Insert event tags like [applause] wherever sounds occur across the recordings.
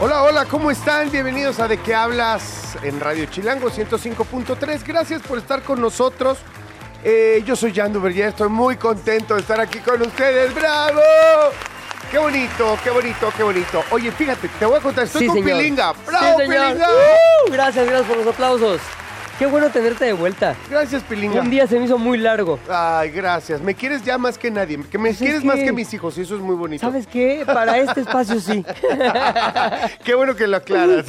Hola, hola, ¿cómo están? Bienvenidos a De qué hablas en Radio Chilango 105.3. Gracias por estar con nosotros. Eh, yo soy Jan Duverger, estoy muy contento de estar aquí con ustedes. ¡Bravo! ¡Qué bonito, qué bonito, qué bonito! Oye, fíjate, te voy a contar, estoy Sí, con señor. Pilinga. Sí, ¡Bravo, señor. Pilinga! ¡Uh! Gracias, gracias por los aplausos. Qué bueno tenerte de vuelta. Gracias, Pilinga. Un día se me hizo muy largo. Ay, gracias. Me quieres ya más que nadie. Que me Pues es quieres más que- mis hijos y eso es muy bonito. ¿Sabes qué? Para este espacio sí. [laughs] Qué bueno que lo aclaras.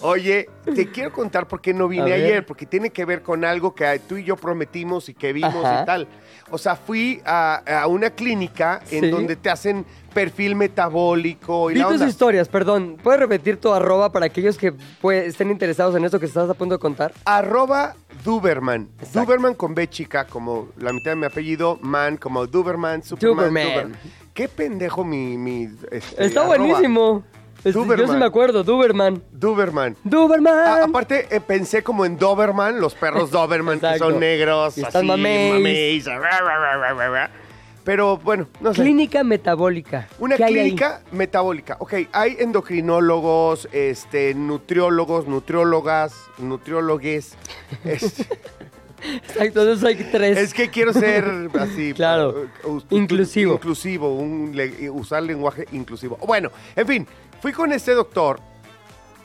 Oye, te quiero contar por qué no vine ayer, porque tiene que ver con algo que tú y yo prometimos y que vimos Ajá. y tal. O sea, fui a, a una clínica en Sí. donde te hacen perfil metabólico y Vi la tus onda. historias, perdón. ¿Puedes repetir tu arroba para aquellos que pues, estén interesados en esto que estás a punto de contar? Arroba Duberman. Exacto. Duberman con B chica, como la mitad de mi apellido, man, como Duberman, Superman. Duberman. Qué pendejo mi... mi este, Está arroba. buenísimo. Este, yo Duberman. sí me acuerdo, Duberman. Duberman. Duberman. A- aparte, eh, pensé como en Doberman, los perros [laughs] Doberman que Exacto. son negros, Y están así, mameis. mameis, ra, ra, ra, ra, ra, ra. Pero bueno, no sé. Clínica metabólica. Una ¿Qué hay ahí? clínica metabólica. Ok, hay endocrinólogos, este, nutriólogos, nutriólogas, nutriólogues. [laughs] Este, Exacto, entonces hay tres. es que quiero ser [laughs] así. Claro, uh, uh, inclusivo. Inclusivo, un le- usar lenguaje inclusivo. Bueno, en fin, fui con este doctor,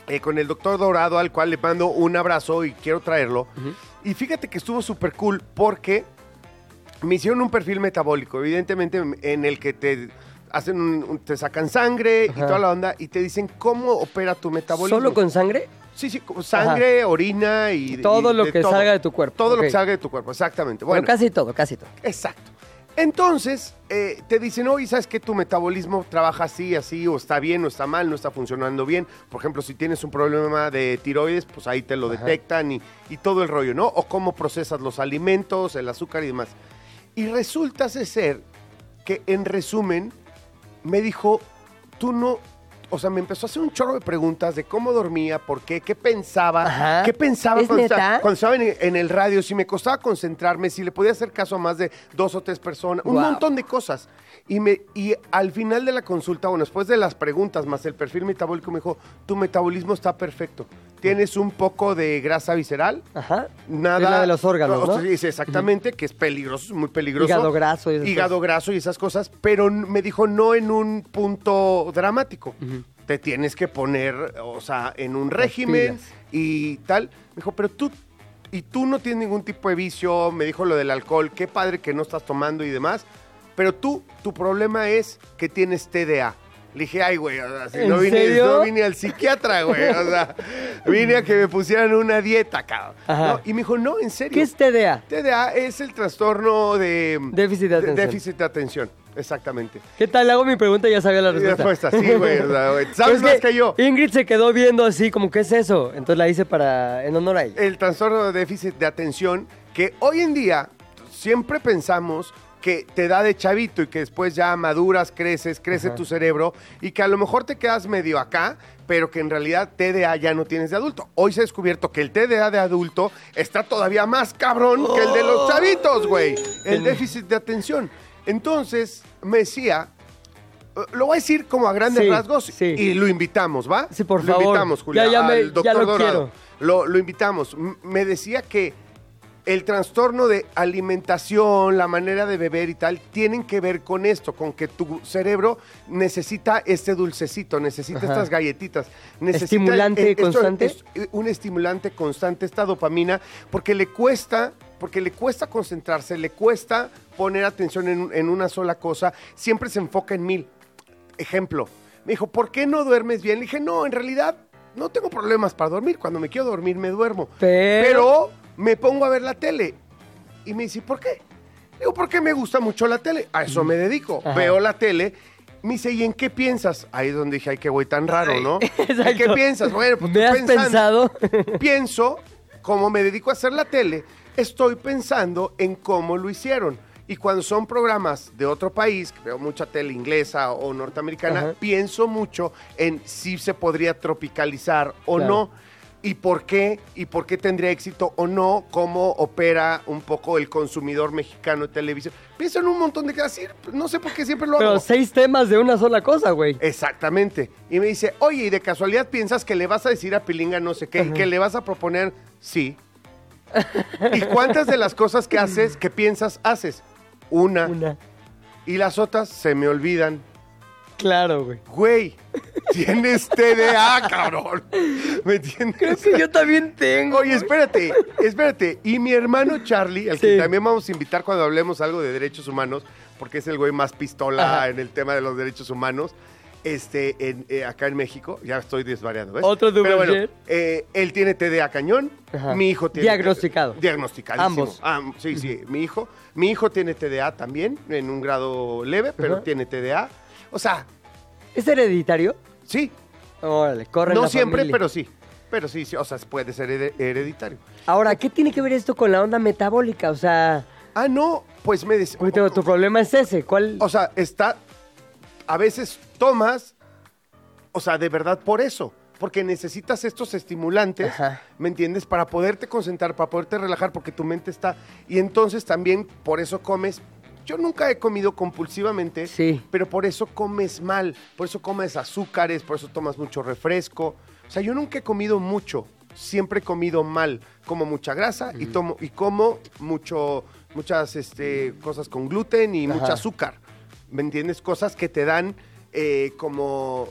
eh, con el doctor Dorado, al cual le mando un abrazo y quiero traerlo. Y fíjate que estuvo súper cool porque me hicieron un perfil metabólico, evidentemente en el que te hacen un- te sacan sangre y toda la onda y te dicen cómo opera tu metabolismo. ¿Solo con sangre? Sí, sí, sangre, orina y... Todo y lo que salga de tu cuerpo, Todo lo que salga de tu cuerpo, exactamente. Bueno, Bueno, casi todo, casi todo. exacto. Entonces, eh, te dicen, oye, ¿sabes que tu metabolismo trabaja así, así, o está bien, o está mal, no está funcionando bien? Por ejemplo, si tienes un problema de tiroides, pues ahí te lo Ajá. detectan y, y todo el rollo, ¿no? O cómo procesas los alimentos, el azúcar y demás. Y resulta ser que, en resumen, me dijo, tú no... O sea, me empezó a hacer un chorro de preguntas de cómo dormía, por qué, qué pensaba, Ajá. qué pensaba ¿Es cuando, neta? estaba, cuando estaba en, en el radio, si me costaba concentrarme, si le podía hacer caso a más de dos o tres personas, un montón de cosas. Y, me, y al final de la consulta, bueno, después de las preguntas más el perfil metabólico, me dijo, tu metabolismo está perfecto. Tienes un poco de grasa visceral, Ajá. nada... Es la de los órganos, sí, exactamente, que es peligroso, es muy peligroso. Hígado graso y esas Hígado graso y esas cosas, pero me dijo no en un punto dramático. Te tienes que poner, o sea, en un régimen pilas. y tal. Me dijo, pero tú, y tú no tienes ningún tipo de vicio, me dijo lo del alcohol, qué padre que no estás tomando y demás, pero tú, tu problema es que tienes TDA. Le dije, ay, güey, o sea, si ¿En no vine, serio? no vine al psiquiatra, güey, o sea, [laughs] vine a que me pusieran una dieta, cabrón. Ajá. No, y me dijo, no, en serio. ¿Qué es TDA? TDA es el trastorno de... Déficit de atención. déficit de atención, exactamente. ¿Qué tal? Hago mi pregunta y ya sabía la respuesta. respuesta, sí, güey, o sea, güey, sabes es más que yo. Ingrid se quedó viendo así, como, ¿qué es eso? Entonces la hice para, en honor a ella. El trastorno de déficit de atención, que hoy en día siempre pensamos que te da de chavito y que después ya maduras, creces, crece Ajá. tu cerebro y que a lo mejor te quedas medio acá, pero que en realidad TDA ya no tienes de adulto. Hoy se ha descubierto que el TDA de adulto está todavía más cabrón que el de los chavitos, güey. El déficit de atención. Entonces, me decía, eh, lo voy a decir como a grandes Sí, rasgos sí. y lo invitamos, ¿va? Sí, por lo favor. invitamos, Julia, Ya- ya me- al ya doctor lo Dorado. quiero. Lo, lo invitamos. M- Me decía que el trastorno de alimentación, la manera de beber y tal, tienen que ver con esto, con que tu cerebro necesita este dulcecito, necesita Ajá. estas galletitas. Necesita ¿Estimulante constante? es un estimulante constante, esta dopamina, porque le cuesta, porque le cuesta concentrarse, le cuesta poner atención en, en una sola cosa, siempre se enfoca en mil. Ejemplo, me dijo, ¿por qué no duermes bien? Le dije, no, en realidad no tengo problemas para dormir. Cuando me quiero dormir, me duermo. Pero- Pero me pongo a ver la tele. Y me dice, ¿por qué? Digo, porque me gusta mucho la tele. A eso me dedico. Ajá. Veo la tele Me dice, ¿y en qué piensas? Ahí es donde dije, ay, qué güey tan raro, ¿no? [laughs] ¿En qué Exacto. piensas? Bueno, pues ¿Me has pensado? [laughs] Pienso, como me dedico a hacer la tele, estoy pensando en cómo lo hicieron. Y cuando son programas de otro país, que veo mucha tele inglesa o norteamericana, Ajá. pienso mucho en si se podría tropicalizar o Claro. no. Y por qué, y por qué tendría éxito o no, cómo opera un poco el consumidor mexicano de televisión. Pienso en un montón de cosas, no sé por qué siempre lo Pero hago. seis temas de una sola cosa, güey. Exactamente. Y me dice, oye, ¿y de casualidad piensas que le vas a decir a Pilinga no sé qué? ¿Que le vas a proponer? Sí. ¿Y cuántas de las cosas que haces, que piensas, haces? Una. Una. Y las otras se me olvidan. Claro, güey. Güey, tienes TDA, cabrón. ¿Me entiendes? Creo que yo también tengo. Oye, espérate, espérate. Y mi hermano Charlie, al Sí. que también vamos a invitar cuando hablemos algo de derechos humanos, porque es el güey más pistola Ajá. en el tema de los derechos humanos, este, en, eh, acá en México. Ya estoy desvariando, ¿ves? Otro Pero bueno, eh, él tiene TDA cañón, Ajá. mi hijo tiene... Diagnosticado. Diagnosticadísimo. Ambos. Ah, sí, sí, mi hijo. Mi hijo tiene TDA también, en un grado leve, pero Ajá. tiene TDA. O sea, ¿Es hereditario? sí, Órale, corre no la siempre, familia. pero sí. Pero sí, sí, o sea, puede ser hered- hereditario. Ahora, ¿qué tiene que ver esto con la onda metabólica? O sea, Ah, no, pues me tu, tu problema es ese. ¿Cuál? O sea, está. A veces tomas. O sea, de verdad por eso. Porque necesitas estos estimulantes, Ajá. ¿me entiendes? Para poderte concentrar, para poderte relajar, porque tu mente está. Y entonces también por eso comes. Yo nunca he comido compulsivamente, Sí. pero por eso comes mal, por eso comes azúcares, por eso tomas mucho refresco. O sea, yo nunca he comido mucho, siempre he comido mal. Como mucha grasa y, tomo, y como mucho, muchas este, cosas con gluten y Ajá. mucho azúcar. ¿Me entiendes? Cosas que te dan eh, como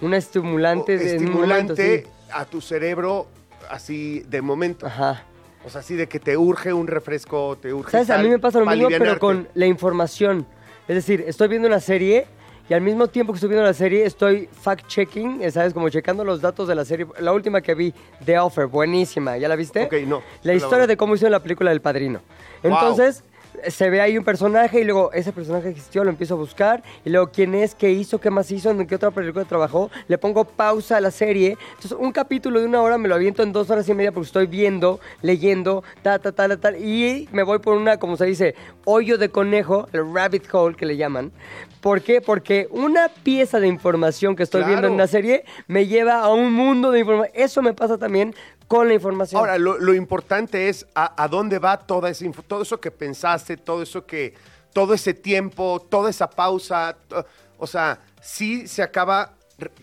Un estimulante de en un momento, estimulante sí. a tu cerebro así de momento. Ajá. O sea, así de que te urge un refresco, te urge ¿Sabes? A mí me pasa lo mismo, pero con la información. Es decir, estoy viendo una serie y al mismo tiempo que estoy viendo la serie estoy fact-checking, ¿sabes? Como checando los datos de la serie. La última que vi, The Offer, buenísima. ¿Ya la viste? Ok, no. La historia no. de cómo hicieron la película del Padrino. Entonces, se ve ahí un personaje y luego ese personaje existió, lo empiezo a buscar y luego quién es, qué hizo, qué más hizo, en qué otra película trabajó, le pongo pausa a la serie. Entonces, un capítulo de una hora me lo aviento en dos horas y media porque estoy viendo, leyendo, ta, ta, ta, ta, ta, y me voy por una, como se dice, hoyo de conejo, el rabbit hole que le llaman. ¿Por qué? Porque una pieza de información que estoy viendo en una serie me lleva a un mundo de información. Eso me pasa también con la información. Ahora, lo, lo importante es a, a dónde va toda esa info, todo eso que pensaste, todo eso que, todo ese tiempo, toda esa pausa, to- o sea, sí se acaba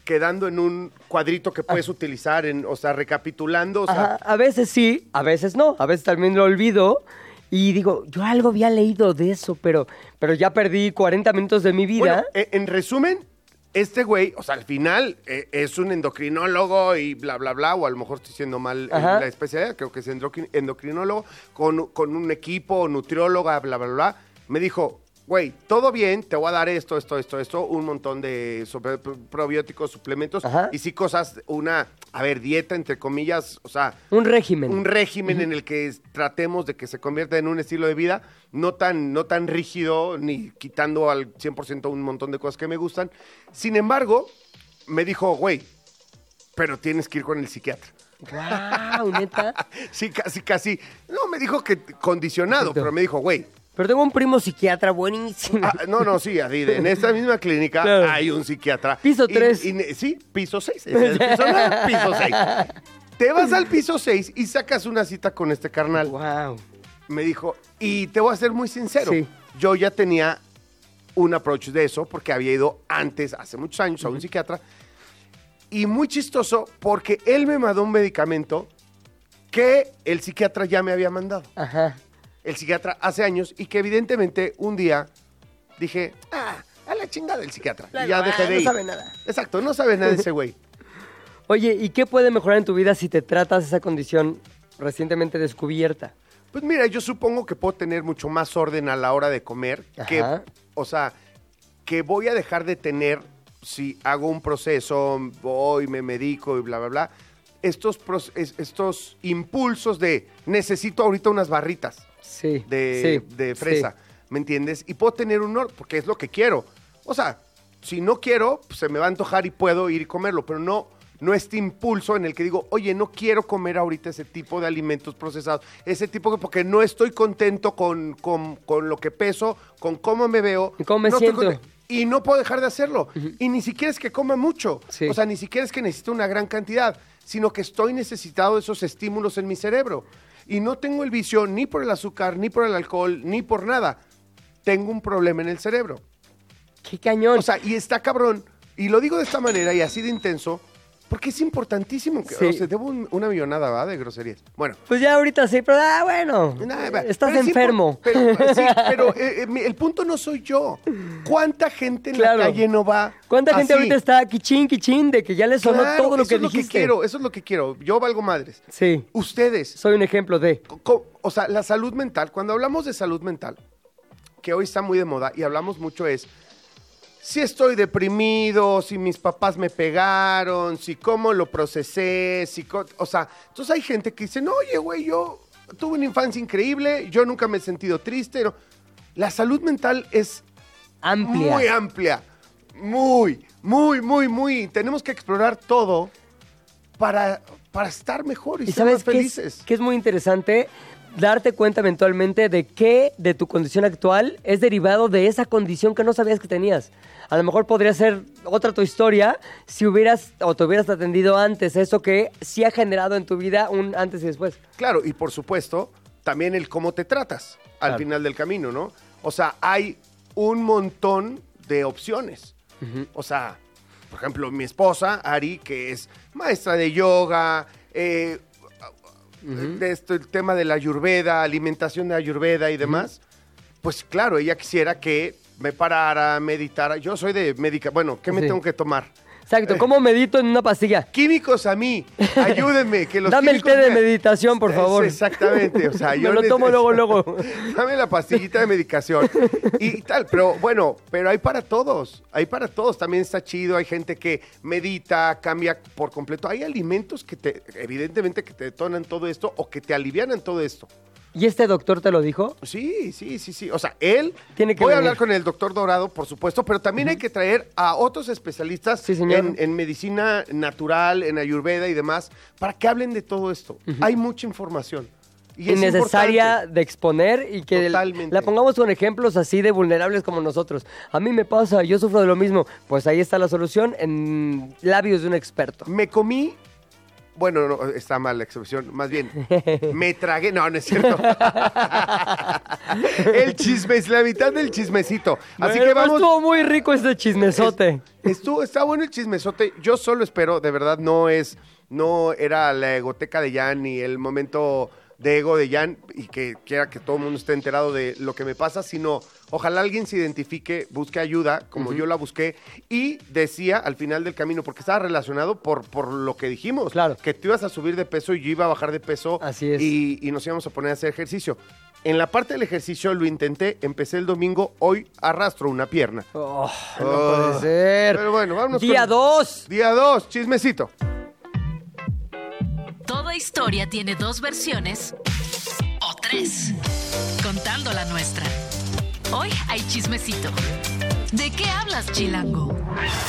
quedando en un cuadrito que puedes utilizar, en, o sea, recapitulando, o sea, Ajá, a veces sí, a veces no. A veces también lo olvido y digo, yo algo había leído de eso, pero, pero ya perdí 40 minutos de mi vida. Bueno, e- en resumen, este güey, o sea, al final eh, es un endocrinólogo y bla, bla, bla, o a lo mejor estoy diciendo mal eh, la especialidad, creo que es endocrin- endocrinólogo, con, con un equipo, nutrióloga, bla, bla, bla. Me dijo, güey, todo bien, te voy a dar esto, esto, esto, esto, un montón de probióticos, suplementos, Ajá. y sí cosas, una, a ver, dieta, entre comillas, o sea, un régimen. un régimen en el que tratemos de que se convierta en un estilo de vida no tan, no tan rígido, ni quitando al 100% un montón de cosas que me gustan. Sin embargo, me dijo, güey, pero tienes que ir con el psiquiatra. Wow, neta. [laughs] Sí, casi, casi. No, me dijo que condicionado, pero me dijo, güey. Pero tengo un primo psiquiatra buenísimo. ah, no, no, sí, así, de- en esta misma clínica Claro. hay un psiquiatra. Piso Y- tres. y ne- sí, piso 6. piso, nueve, piso 6. Te vas al piso 6 y sacas una cita con este carnal. wow. me dijo, y te voy a ser muy sincero, Sí. yo ya tenía un approach de eso porque había ido antes, hace muchos años, a un psiquiatra, y muy chistoso porque él me mandó un medicamento que el psiquiatra ya me había mandado. Ajá. El psiquiatra hace años y que evidentemente un día dije, ah, a la chingada del psiquiatra. y ya dejé ah, de no ir. sabe nada. Exacto, no sabe nada de ese güey. [laughs] Oye, ¿y qué puede mejorar en tu vida si te tratas esa condición recientemente descubierta? Pues mira, yo supongo que puedo tener mucho más orden a la hora de comer. Que, o sea, que voy a dejar de tener si hago un proceso, voy, me medico y bla, bla, bla. Estos, estos impulsos de necesito ahorita unas barritas Sí. de, sí, de sí. fresa, ¿me entiendes? Y puedo tener un orden, porque es lo que quiero. O sea, si no quiero, pues, se me va a antojar y puedo ir y comerlo, pero no, no este impulso en el que digo, oye, no quiero comer ahorita ese tipo de alimentos procesados, ese tipo que porque no estoy contento con, con- con lo que peso, con cómo me veo. ¿Y cómo me no siento? Y no puedo dejar de hacerlo. Y ni siquiera es que coma mucho. Sí. O sea, ni siquiera es que necesite una gran cantidad, sino que estoy necesitado de esos estímulos en mi cerebro. Y no tengo el vicio ni por el azúcar, ni por el alcohol, ni por nada. Tengo un problema en el cerebro. Qué cañón. O sea, y está cabrón. Y lo digo de esta manera y así de intenso, porque es importantísimo. Que, Sí. o sea, debo un- una millonada, ¿va? De groserías. Bueno. pues ya ahorita sí, pero ah, bueno. va. Estás Pero es enfermo. impor- Pero, sí, [laughs] pero eh, eh, mi- el punto no soy yo. ¿Cuánta gente en Claro. la calle no va ¿Cuánta gente así? ahorita está quichín, quichín de que ya le sonó Claro, todo lo eso que es lo dijiste? que quiero, eso es lo que quiero. Yo valgo madres. Sí, Ustedes, soy un ejemplo de. co- co- o sea, la salud mental, cuando hablamos de salud mental, que hoy está muy de moda y hablamos mucho es si estoy deprimido, si mis papás me pegaron, si cómo lo procesé, si o sea, entonces hay gente que dice, "No, oye, güey, yo tuve una infancia increíble, yo nunca me he sentido triste." no. La salud mental es Amplia. muy amplia. Muy, muy, muy, muy. Tenemos que explorar todo para, para estar mejor y, ¿Y ser más es, felices. qué es muy interesante? Darte cuenta eventualmente de qué de tu condición actual es derivado de esa condición que no sabías que tenías. A lo mejor podría ser otra tu historia si hubieras o te hubieras atendido antes eso que sí ha generado en tu vida un antes y después. Claro, y por supuesto, también el cómo te tratas al Claro. final del camino, ¿no? O sea, hay un montón de opciones. O sea, por ejemplo, mi esposa, Ari, que es maestra de yoga, eh, de esto, el tema de la ayurveda, alimentación de ayurveda y demás, pues claro, ella quisiera que me parara, meditara. Yo soy de médica, bueno, ¿qué me Sí. tengo que tomar? Exacto, ¿cómo medito en una pastilla? Químicos a mí, [laughs] ayúdenme, que los Dame el té de me- meditación, por Es- favor. Exactamente, o sea, [laughs] Me yo lo tomo luego, [laughs] luego. Dame la pastillita de medicación y tal, pero bueno, pero hay para todos, hay para todos, también está chido, hay gente que medita, cambia por completo, hay alimentos que te, evidentemente que te detonan todo esto o que te alivianan todo esto. ¿Y este doctor te lo dijo? Sí, sí, sí, sí. O sea, él. Tiene que voy a hablar con el doctor Dorado, por supuesto, pero también hay que traer a otros especialistas Sí, señor. en, en medicina natural, en ayurveda y demás, para que hablen de todo esto. Hay mucha información. Y importante. de exponer y que Totalmente. la pongamos con ejemplos así de vulnerables como nosotros. A mí me pasa, yo sufro de lo mismo. Pues ahí está la solución en labios de un experto. Me comí. Bueno, no, está mal la expresión. Más bien, [laughs] me tragué. No, no es cierto. [laughs] el chisme es la mitad del chismecito. Así Bueno, que vamos. Estuvo muy rico este chismesote. Estuvo, está bueno el chismesote. Yo solo espero, de verdad, no es, no era la egoteca de Jan ni el momento de ego de Jan y que quiera que todo el mundo esté enterado de lo que me pasa, sino ojalá alguien se identifique, busque ayuda, como yo la busqué, y decía al final del camino, porque estaba relacionado por, por lo que dijimos, Claro. que tú ibas a subir de peso y yo iba a bajar de peso Así es. Y, y nos íbamos a poner a hacer ejercicio. En la parte del ejercicio lo intenté, empecé el domingo, hoy arrastro una pierna. Oh, no Oh. puede ser. Pero bueno, vámonos Día con- 2. Día 2, chismecito. Historia tiene dos versiones o tres, contando la nuestra. Hoy hay chismecito. ¿De qué hablas, Chilango?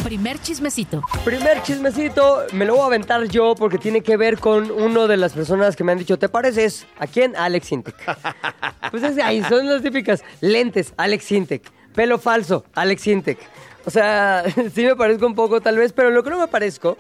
Primer chismecito. Primer chismecito, me lo voy a aventar yo porque tiene que ver con uno de las personas que me han dicho, ¿te pareces? ¿A quién? A Alex Intec. [laughs] Pues es ahí, son las típicas. Lentes, Alex Intec. Pelo falso, Alex Intec. O sea, [laughs] sí me parezco un poco tal vez, pero lo que no me parezco,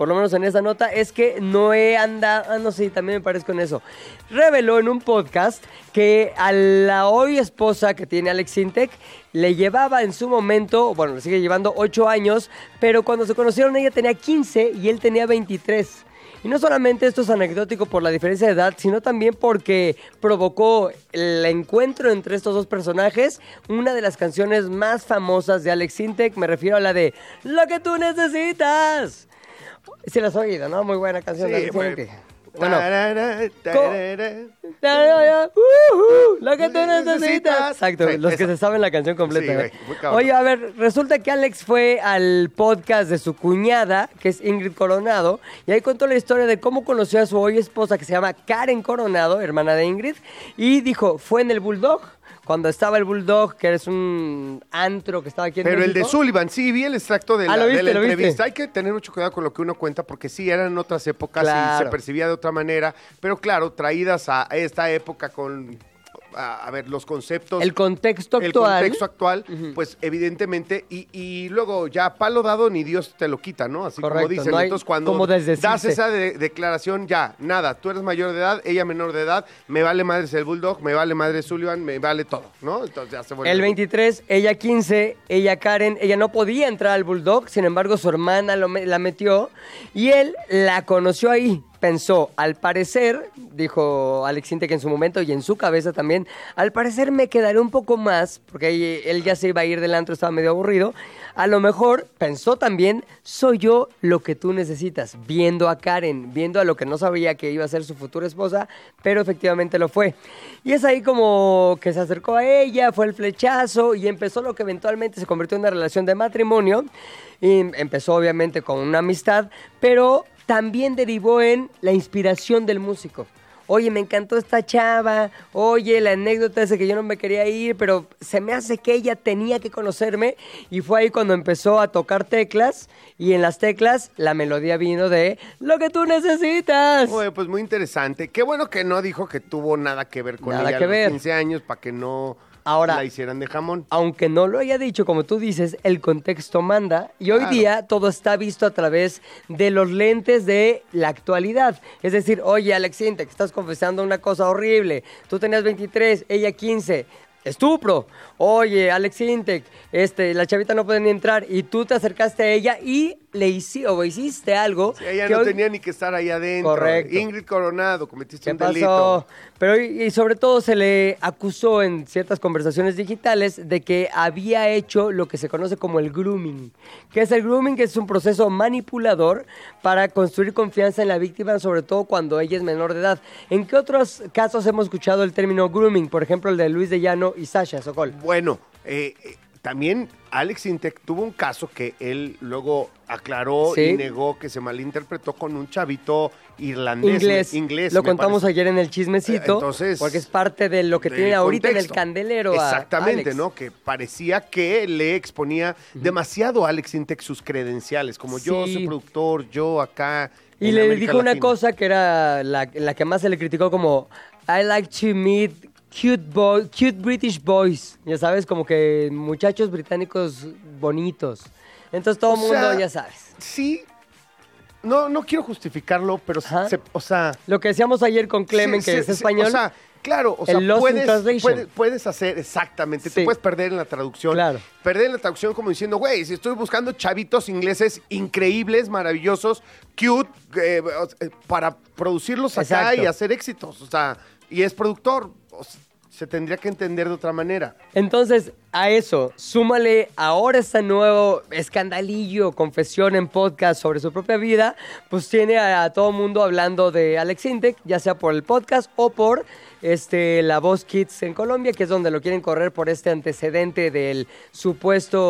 por lo menos en esa nota, es que Noé anda, ah, no sé, también me parezco en eso. Reveló en un podcast que a la hoy esposa que tiene Alex Intec le llevaba en su momento, bueno, le sigue llevando 8 años, pero cuando se conocieron ella tenía 15 y él tenía 23. Y no solamente esto es anecdótico por la diferencia de edad, sino también porque provocó el encuentro entre estos dos personajes, una de las canciones más famosas de Alex Intec, me refiero a la de Lo que tú necesitas. Sí, la has oído, ¿no? Muy buena canción de Sí, Alex bueno. Intec. Bueno, Tarara, tarara. ya, ya, ya. Uh, uh, lo que tú necesitas. Exacto, Sí, los que se saben la canción completa. Sí, ¿eh? güey. Oye, a ver, resulta que Alex fue al podcast de su cuñada, que es Ingrid Coronado, y ahí contó la historia de cómo conoció a su hoy esposa, que se llama Karen Coronado, hermana de Ingrid, y dijo, fue en el Bulldog. Cuando estaba el Bulldog, que es un antro que estaba aquí en Pero el de. Sullivan, sí, vi el extracto de la, Ah, ¿lo de viste, la lo viste? entrevista. Hay que tener mucho cuidado con lo que uno cuenta, porque sí, eran otras épocas y se percibía de otra manera. Pero claro, traídas a esta época con, a, a ver, los conceptos. El contexto el actual. contexto actual, pues evidentemente, y, y luego ya palo dado ni Dios te lo quita, ¿no? Así como dicen. no hay Entonces cuando das esa de- declaración, ya, nada, tú eres mayor de edad, ella menor de edad, me vale madres el Bulldog, me vale madre Sullivan, me vale todo, ¿no? Entonces ya se vuelve... El 23, ella 15, ella Karen, ella no podía entrar al Bulldog, sin embargo su hermana lo la metió y él la conoció ahí. Pensó, al parecer, dijo Alex Intec en su momento y en su cabeza también, al parecer me quedaré un poco más, porque él ya se iba a ir del antro, estaba medio aburrido. A lo mejor pensó también, soy yo lo que tú necesitas, viendo a Karen, viendo a lo que no sabía que iba a ser su futura esposa, pero efectivamente lo fue. Y es ahí como que se acercó a ella, fue el flechazo y empezó lo que eventualmente se convirtió en una relación de matrimonio. Y empezó obviamente con una amistad, pero también derivó en la inspiración del músico. Oye, me encantó esta chava. Oye, la anécdota es de que yo no me quería ir, pero se me hace que ella tenía que conocerme. Y fue ahí cuando empezó a tocar teclas. Y en las teclas la melodía vino de lo que tú necesitas. Oye, pues muy interesante. Qué bueno que no dijo que tuvo nada que ver con Nada ella que a los ver. 15 años para que no Ahora- la hicieran de jamón. aunque no lo haya dicho, como tú dices, el contexto manda. Y hoy Claro. día todo está visto a través de los lentes de la actualidad. Es decir, oye, Alex Intec, estás confesando una cosa horrible. Tú tenías 23, ella 15. Estupro. Oye, Alex Intec, este, la chavita no puede ni entrar. Y tú te acercaste a ella y le hici- o hiciste algo. Sí, ella que no hoy- tenía ni que estar ahí adentro. Correcto. Ingrid Coronado, cometiste ¿Qué un pasó? delito. Pero y, sobre todo se le acusó en ciertas conversaciones digitales de que había hecho lo que se conoce como el grooming. ¿Qué es el grooming? Que es un proceso manipulador para construir confianza en la víctima, sobre todo cuando ella es menor de edad. ¿En qué otros casos hemos escuchado el término grooming? Por ejemplo, el de Luis de Llano y Sasha Sokol. Bueno, eh, eh, también Alex Intec tuvo un caso que él luego aclaró Sí. y negó que se malinterpretó con un chavito irlandés. Inglés. inglés Lo contamos parece. ayer en el chismecito. Entonces, porque es parte de lo que tiene ahorita en el candelero. a Exactamente, Alex. ¿no? Que parecía que le exponía demasiado a Alex Intec sus credenciales, como yo soy productor, yo acá. Y le América dijo una cosa que era la, la que más se le criticó como I like to meet cute boy, cute British boys. Ya sabes, como que muchachos británicos bonitos. Entonces todo el mundo, sea, ya sabes. Sí. No, no quiero justificarlo, pero se- o sea. Lo que decíamos ayer con Clemen, Sí, que sí, es español. O sea, claro, o sea, puedes, puedes, puedes hacer exactamente, te puedes perder en la traducción. Claro. Perder en la traducción como diciendo, güey, si estoy buscando chavitos ingleses increíbles, maravillosos, cute, eh, eh, para producirlos acá Exacto. y hacer éxitos. O sea, y es productor. o sea, se tendría que entender de otra manera. Entonces, a eso, súmale ahora este nuevo escandalillo, confesión en podcast sobre su propia vida, pues tiene a, a todo mundo hablando de Alex Intec, ya sea por el podcast o por este, La Voz Kids en Colombia, que es donde lo quieren correr por este antecedente del supuesto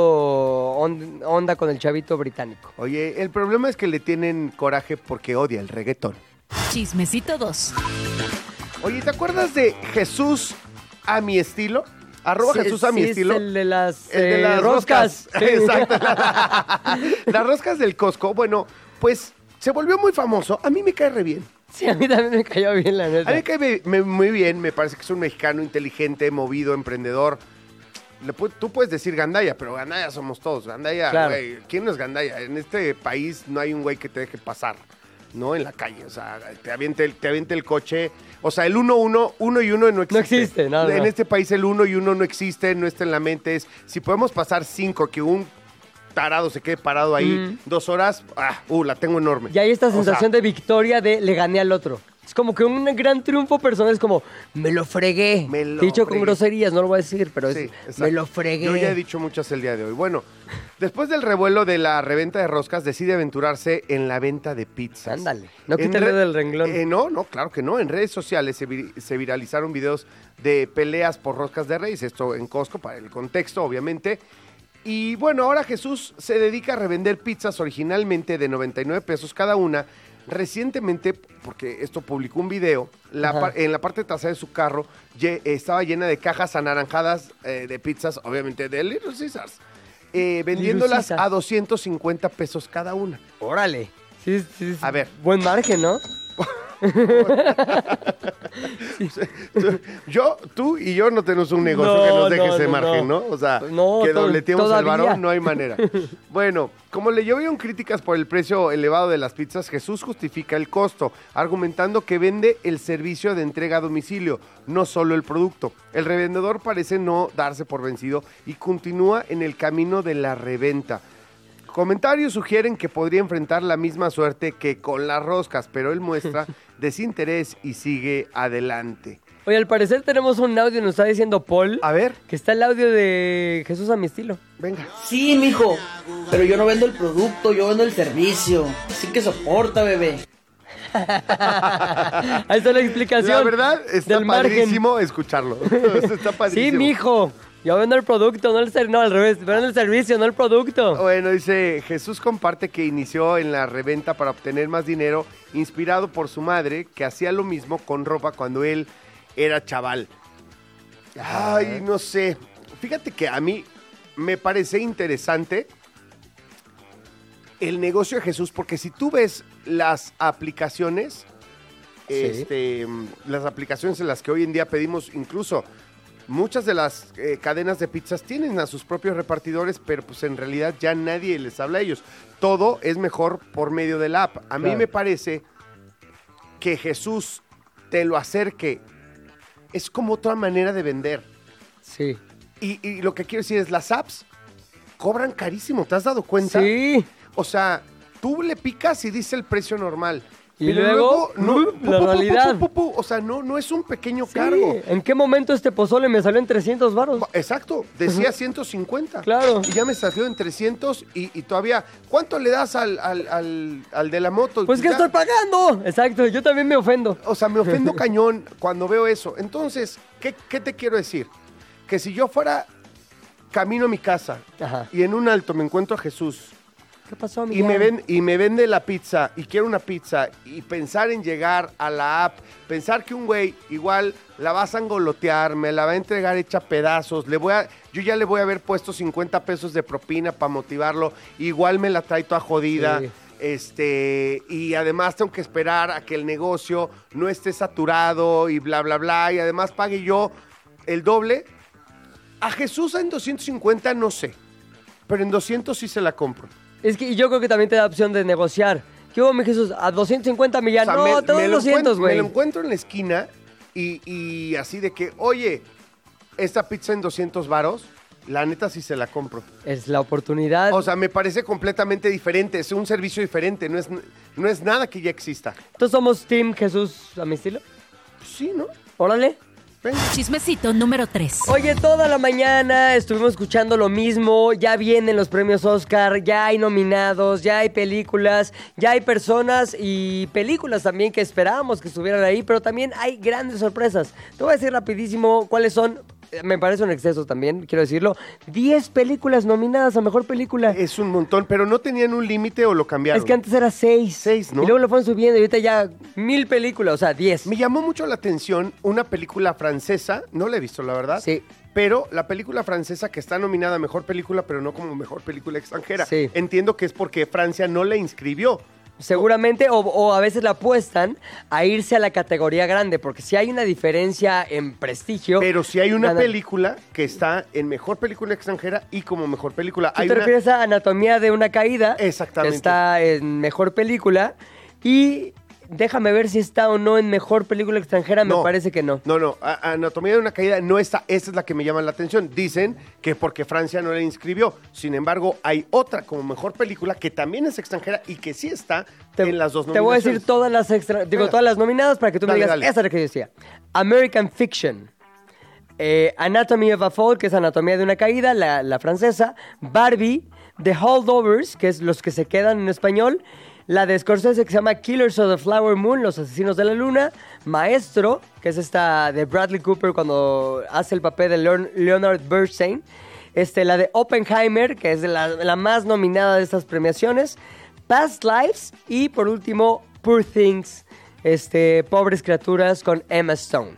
on- onda con el chavito británico. Oye, el problema es que le tienen coraje porque odia el reggaetón. Chismecito 2. Oye, ¿te acuerdas de Jesús a mi estilo? Arroba Sí, Jesús a mi sí, es estilo. el de las, El de eh, las roscas. [laughs] Sí. Exacto. [laughs] las roscas del Costco. Bueno, pues se volvió muy famoso. A mí me cae re bien. Sí, a mí también me cayó bien la A neta. mí me cae muy bien. Me parece que es un mexicano inteligente, movido, emprendedor. Tú puedes decir Gandaya, pero Gandaya somos todos. Gandaya, Claro. güey. ¿Quién no es Gandaya? En este país no hay un güey que te deje pasar. ¿No? En la calle, o sea, te aviente el, te aviente el coche. O sea, el 1-1, uno, uno y uno no existe. existe, no, En no. este país el 1 y 1 no existe, no está en la mente. Es, si podemos pasar 5, que un tarado se quede parado ahí Mm. dos horas, ah, uh, la tengo enorme. Y hay esta O sea, sensación de victoria de le gané al otro. Es como que un gran triunfo personal es como, me lo fregué. Me lo Dicho con groserías, no lo voy a decir, pero es, me lo fregué. Yo ya he dicho muchas el día de hoy. Bueno, después del revuelo de la reventa de roscas, decide aventurarse en la venta de pizzas. Ándale, no quítale del renglón. Eh, no, no, claro que no. En redes sociales se, se viralizaron videos de peleas por roscas de reyes. Esto en Costco, para el contexto, obviamente. Y bueno, ahora Jesús se dedica a revender pizzas originalmente de 99 pesos cada una, recientemente, porque esto publicó un video, la Ajá. par- en la parte trasera de su carro estaba llena de cajas anaranjadas eh, de pizzas, obviamente de Little Caesars, eh, vendiéndolas Caesar. a 250 pesos cada una. Órale. Sí, sí, sí. A ver. Buen margen, ¿no? [laughs] [laughs] Yo, tú y yo no tenemos un negocio No, que nos deje no, ese no, margen, no. O sea, que dobleteemos el todavía. varón, no hay manera. [laughs] Bueno, como le llovieron críticas por el precio elevado de las pizzas, Jesús justifica el costo, argumentando que vende el servicio de entrega a domicilio, no solo el producto. El revendedor parece no darse por vencido y continúa en el camino de la reventa. Comentarios sugieren que podría enfrentar la misma suerte que con las roscas, pero él muestra [laughs] desinterés y sigue adelante. Oye, al parecer tenemos un audio, nos está diciendo Paul, A ver, que está el audio de Jesús a mi estilo. venga. Sí, mijo, pero yo no vendo el producto, yo vendo el servicio. Así que soporta, bebé. [laughs] Ahí está la explicación. La verdad, está del margen. padrísimo escucharlo. [laughs] está Sí, padrísimo. mijo. Yo vendo el producto, no el ser, no al revés. Vendo el servicio, no el producto. Bueno, dice, Jesús comparte que inició en la reventa para obtener más dinero, inspirado por su madre, que hacía lo mismo con ropa cuando él era chaval. Ay, no sé. Fíjate que a mí me parece interesante el negocio de Jesús, porque si tú ves las aplicaciones, Sí. este, las aplicaciones en las que hoy en día pedimos, incluso muchas de las eh, cadenas de pizzas tienen a sus propios repartidores, pero pues en realidad ya nadie les habla a ellos. Todo es mejor por medio de la app. A mí me parece que Jesús te lo acerque. Es como otra manera de vender. Sí. Y, y lo que quiero decir es, las apps cobran carísimo, ¿te has dado cuenta? Sí. O sea, tú le picas y dice el precio normal. Y pero luego, no, uh, la pu, realidad. pu, pu, pu. O sea, no, no es un pequeño Sí. cargo. ¿En qué momento este pozole me salió en 300 varos? Exacto, decía 150. Claro. Y ya me salió en 300 y, y todavía, ¿cuánto le das al, al, al- al de la moto? Pues que estoy pagando. Exacto, yo también me ofendo. O sea, me ofendo [laughs] cañón cuando veo eso. Entonces, ¿qué, qué te quiero decir? Que si yo fuera camino a mi casa Ajá. y en un alto me encuentro a Jesús ¿Qué pasó, y Miguel? me, ven, y me vende la pizza y quiero una pizza y pensar en llegar a la app, pensar que un güey igual la va a sangolotear, me la va a entregar hecha pedazos, le voy a, yo ya le voy a haber puesto 50 pesos de propina para motivarlo, igual me la trae toda jodida. Sí. Este, y además tengo que esperar a que el negocio no esté saturado y bla, bla, bla, y además pague yo el doble. A Jesús en 250 no sé, pero en 200 sí se la compro. Es que yo creo que también te da opción de negociar. ¿Qué hubo, mi Jesús? A 250 millones. O sea, no, me, te doy me lo 200, encuentro, me güey. lo encuentro en la esquina y, y así de que, oye, esta pizza en 200 varos, la neta sí se la compro. Es la oportunidad. O sea, me parece completamente diferente, es un servicio diferente, no es, no es nada que ya exista. ¿Todos somos Team Jesús a mi estilo? Sí, ¿no? Órale. Venga. Chismecito número 3. Oye, toda la mañana estuvimos escuchando lo mismo. Ya vienen los premios Oscar, ya hay nominados, ya hay películas, ya hay personas y películas también que esperábamos que estuvieran ahí, pero también hay grandes sorpresas. Te voy a decir rapidísimo cuáles son. Me parece un exceso también, quiero decirlo. 10 películas nominadas a mejor película. Es un montón, pero no tenían un límite o lo cambiaron. Es que antes era 6. Seis, ¿no? Y luego lo fueron subiendo y ahorita ya mil películas, o sea, 10. Me llamó mucho la atención una película francesa, no la he visto, la verdad. Sí. Pero la película francesa que está nominada a mejor película, pero no como mejor película extranjera. Sí. Entiendo que es porque Francia no la inscribió. Seguramente, o, o a veces la apuestan a irse a la categoría grande, porque si hay una diferencia en prestigio. Pero si hay una película que está en mejor película extranjera y como mejor película. Tú Hay te una- refieres a Anatomía de una caída. Exactamente. Que está en mejor película. Y déjame ver si está o no en mejor película extranjera. Me No. parece que no. No, no, a- Anatomía de una caída no está, esa es la que me llama la atención. Dicen que porque Francia no la inscribió. Sin embargo, hay otra como mejor película que también es extranjera y que sí está en las dos te voy a decir todas las extra, digo, Venga. todas las nominadas para que tú Dale, me digas, dale. esa es la que yo decía. American Fiction. eh, Anatomy of a Fall, que es Anatomía de una Caída, la, la francesa. Barbie. The Holdovers, que es Los que se quedan en español. La de Scorsese, que se llama Killers of the Flower Moon, Los asesinos de la luna. Maestro, que es esta de Bradley Cooper cuando hace el papel de Leon- Leonard Bernstein. Este, la de Oppenheimer, que es la más nominada de estas premiaciones. Past Lives y por último Poor Things, este, Pobres Criaturas con Emma Stone.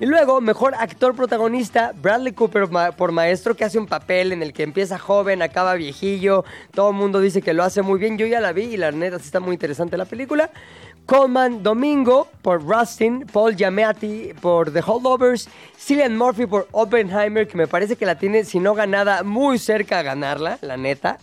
Y luego, mejor actor protagonista, Bradley Cooper por maestro, que hace un papel en el que empieza joven, acaba viejillo. Todo el mundo dice que lo hace muy bien. Yo ya la vi y la neta sí está muy interesante la película. Coleman Domingo por Rustin, Paul Giamatti por The Holdovers, Cillian Murphy por Oppenheimer, que me parece que la tiene, si no ganada, muy cerca a ganarla, la neta.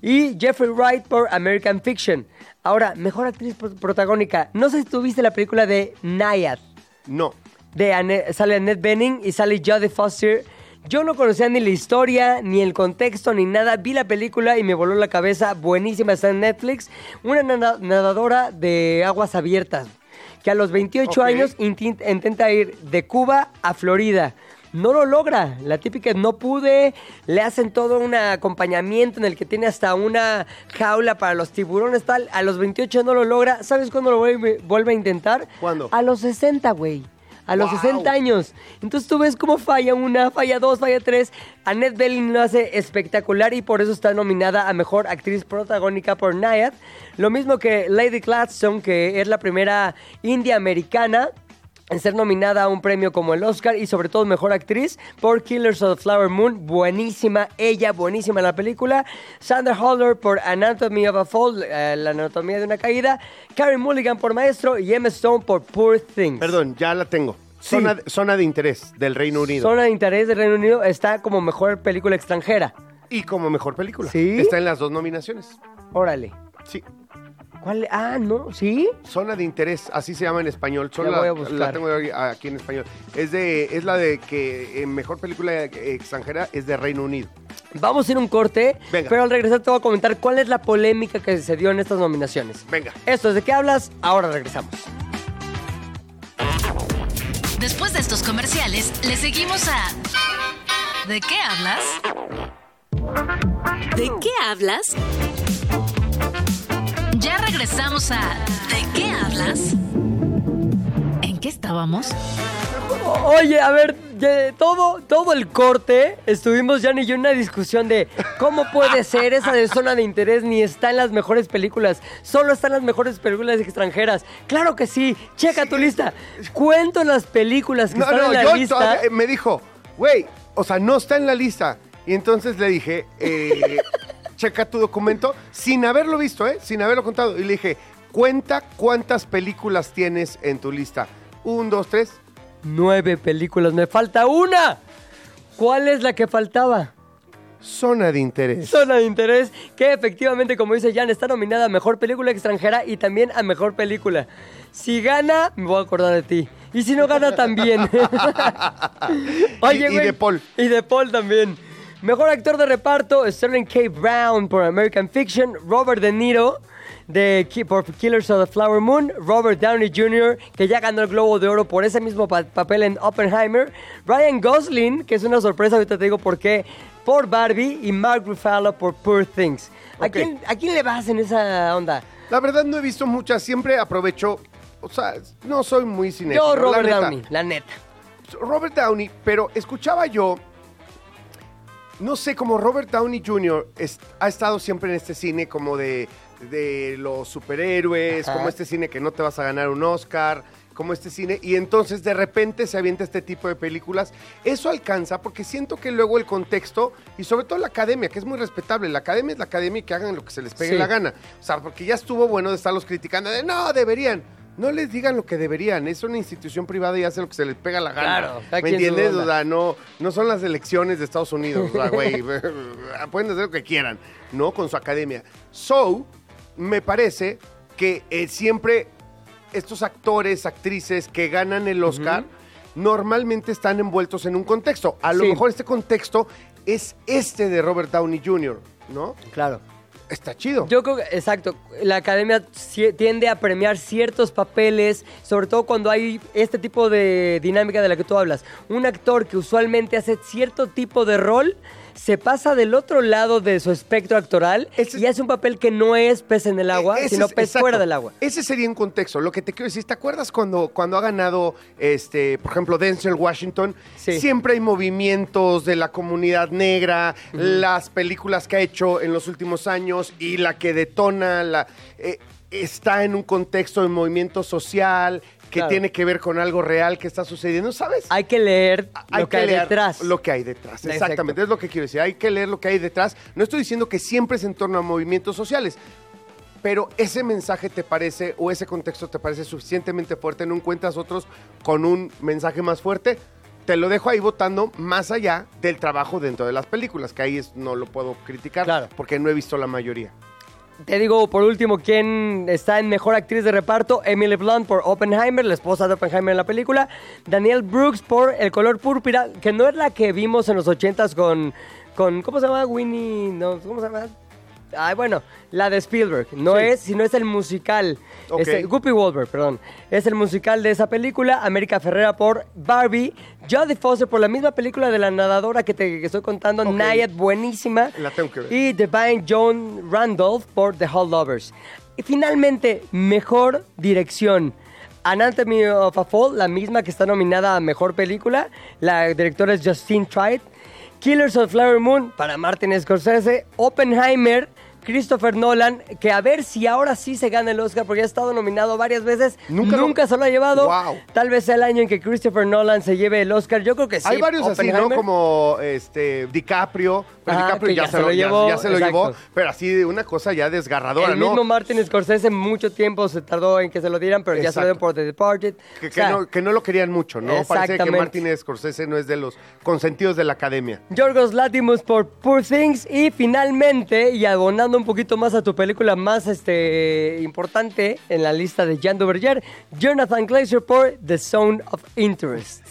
Y Jeffrey Wright por American Fiction. Ahora, mejor actriz pro- protagónica. No sé si tuviste la película de Nayad No. De sale Annette Bening y sale Jodie Foster. Yo no conocía ni la historia, ni el contexto, ni nada. Vi la película y me voló la cabeza. Buenísima, está en Netflix. Una nada- nadadora de aguas abiertas que a los 28 Ok. años intenta ir de Cuba a Florida. No lo logra. La típica no pude. Le hacen todo un acompañamiento en el que tiene hasta una jaula para los tiburones, tal. A los 28 no lo logra. ¿Sabes cuándo lo vuelve, vuelve a intentar? ¿Cuándo? A los 60, güey. A los Wow. 60 años. Entonces tú ves cómo falla una, falla dos, falla tres. Annette Bening lo hace espectacular y por eso está nominada a Mejor Actriz Protagónica por Nayad. Lo mismo que Lady Gladstone, que es la primera india americana en ser nominada a un premio como el Oscar y sobre todo Mejor Actriz por Killers of the Flower Moon. Buenísima, ella, buenísima en la película. Sandra Holler por Anatomy of a Fall, eh, la anatomía de una caída. Carey Mulligan por Maestro y Emma Stone por Poor Things. Perdón, ya la tengo. Sí. Zona, zona de interés del Reino Unido. Zona de interés del Reino Unido está como mejor película extranjera. Y como mejor película. ¿Sí? Está en las dos nominaciones. Órale. Sí. ¿Cuál? Ah, no, ¿sí? Zona de interés, así se llama en español. Solo Ya voy a la, buscar. la tengo aquí en español. Es de, es la de que en mejor película extranjera es de Reino Unido. Vamos a ir a un corte, Venga. pero al regresar te voy a comentar cuál es la polémica que se dio en estas nominaciones. Venga. Esto es de qué hablas, ahora regresamos. Después de estos comerciales, le seguimos a ¿De qué hablas? ¿De qué hablas? Ya regresamos a ¿De qué hablas? ¿En qué estábamos? Oye, a ver, de todo, todo el corte estuvimos ya y yo en una discusión de cómo puede ser esa de zona de interés ni está en las mejores películas, solo está en las mejores películas extranjeras. Claro que sí, checa tu lista. Cuento las películas que No, están no, en la yo lista. me dijo, güey, o sea, no está en la lista. Y entonces le dije, eh, checa tu documento, sin haberlo visto, ¿eh? Sin haberlo contado. Y le dije, cuenta cuántas películas tienes en tu lista. Un, dos, tres. Nueve películas, me falta una. ¿Cuál es la que faltaba? Zona de interés. Zona de interés, que efectivamente, como dice Jan, está nominada a Mejor Película Extranjera y también a Mejor Película. Si gana, me voy a acordar de ti. Y si no gana, también. [laughs] [laughs] Y- y de Paul. Y de Paul también. Mejor actor de reparto, Sterling K. Brown por American Fiction, Robert De Niro de, por Killers of the Flower Moon, Robert Downey Jr., que ya ganó el Globo de Oro por ese mismo pa- papel en Oppenheimer, Ryan Gosling, que es una sorpresa, ahorita te digo por qué, por Barbie, y Mark Ruffalo por Poor Things. ¿A, quién, ¿A quién le vas en esa onda? La verdad no he visto muchas, siempre aprovecho, o sea, no soy muy cinéfilo. Yo, la Robert neta. Downey, la neta. Robert Downey, pero escuchaba yo, no sé, como Robert Downey Jr. es- ha estado siempre en este cine como de, de los superhéroes, Ajá. como este cine que no te vas a ganar un Oscar, como este cine, y entonces de repente se avienta este tipo de películas. Eso alcanza porque siento que luego el contexto, y sobre todo la academia, que es muy respetable, la academia es la academia y que hagan lo que se les pegue Sí. la gana. O sea, porque ya estuvo bueno de estarlos criticando, de no, deberían. No les digan lo que deberían, es una institución privada y hace lo que se les pega la gana. Claro, ¿Me entiendes? O sea, no, no son las elecciones de Estados Unidos, o sea, güey, [laughs] [laughs] pueden hacer lo que quieran, ¿no? Con su academia. So, me parece que eh, siempre estos actores, actrices que ganan el Oscar, normalmente están envueltos en un contexto. A lo Sí. mejor este contexto es este de Robert Downey Jr., ¿no? Claro. Está chido. Yo creo que, exacto, la academia tiende a premiar ciertos papeles, sobre todo cuando hay este tipo de dinámica de la que tú hablas. Un actor que usualmente hace cierto tipo de rol se pasa del otro lado de su espectro actoral Ese- y hace un papel que no es pez en el agua, E- ese sino es- pez exacto. fuera del agua. Ese sería un contexto. Lo que te quiero decir, ¿te acuerdas cuando, cuando ha ganado, este, por ejemplo, Denzel Washington? Sí. Siempre hay movimientos de la comunidad negra, las películas que ha hecho en los últimos años y la que detona la. eh, está en un contexto de movimiento social, que Claro. tiene que ver con algo real que está sucediendo, ¿sabes? Hay que leer Hay lo que, hay leer detrás. Lo que hay detrás, Exacto. exactamente, es lo que quiero decir. Hay que leer lo que hay detrás. No estoy diciendo que siempre es en torno a movimientos sociales, pero ese mensaje te parece o ese contexto te parece suficientemente fuerte, no encuentras otros con un mensaje más fuerte. Te lo dejo ahí votando más allá del trabajo dentro de las películas, que ahí es- no lo puedo criticar Claro. porque no he visto la mayoría. Te digo, por último, quién está en mejor actriz de reparto. Emily Blunt por Oppenheimer, la esposa de Oppenheimer en la película. Daniel Brooks por El color púrpura, que no es la que vimos en los ochentas con, con ¿cómo se llama? Winnie, no, ¿cómo se llama? Ay, bueno, la de Spielberg. No Sí. es, sino es el musical. Ok. Este, Guppy Wolver, perdón. Es el musical de esa película. América Ferrera por Barbie. Jodie Foster por la misma película de la nadadora que te que estoy contando. Ok. Nayad, buenísima. La tengo que ver. Y Divine John Randolph por The Hall Lovers. Y finalmente, mejor dirección. Anatomy of a Fall, la misma que está nominada a mejor película. La directora es Justine Triet. Killers of the Flower Moon para Martin Scorsese. Oppenheimer. Christopher Nolan, que a ver si ahora sí se gana el Oscar, porque ha estado nominado varias veces, Nunca nunca, se lo ha llevado. Wow. Tal vez sea el año en que Christopher Nolan se lleve el Oscar. Yo creo que sí. Hay varios así, ¿no? Como este DiCaprio. Pero Ajá, DiCaprio ya, se lo, llevó, ya se lo llevó. Pero así de una cosa ya desgarradora, El ¿no? mismo Martin Scorsese mucho tiempo se tardó en que se lo dieran, pero ya se lo dieron por The Departed. Que, O que sea, no, que no lo querían mucho, ¿no? Parece que. Martin Scorsese no es de los consentidos de la academia. Yorgos Latimus por Poor Things y finalmente, y abonando un poquito más a tu película más este, importante en la lista de Jan Duverger, Jonathan Glazer por The Zone of Interest.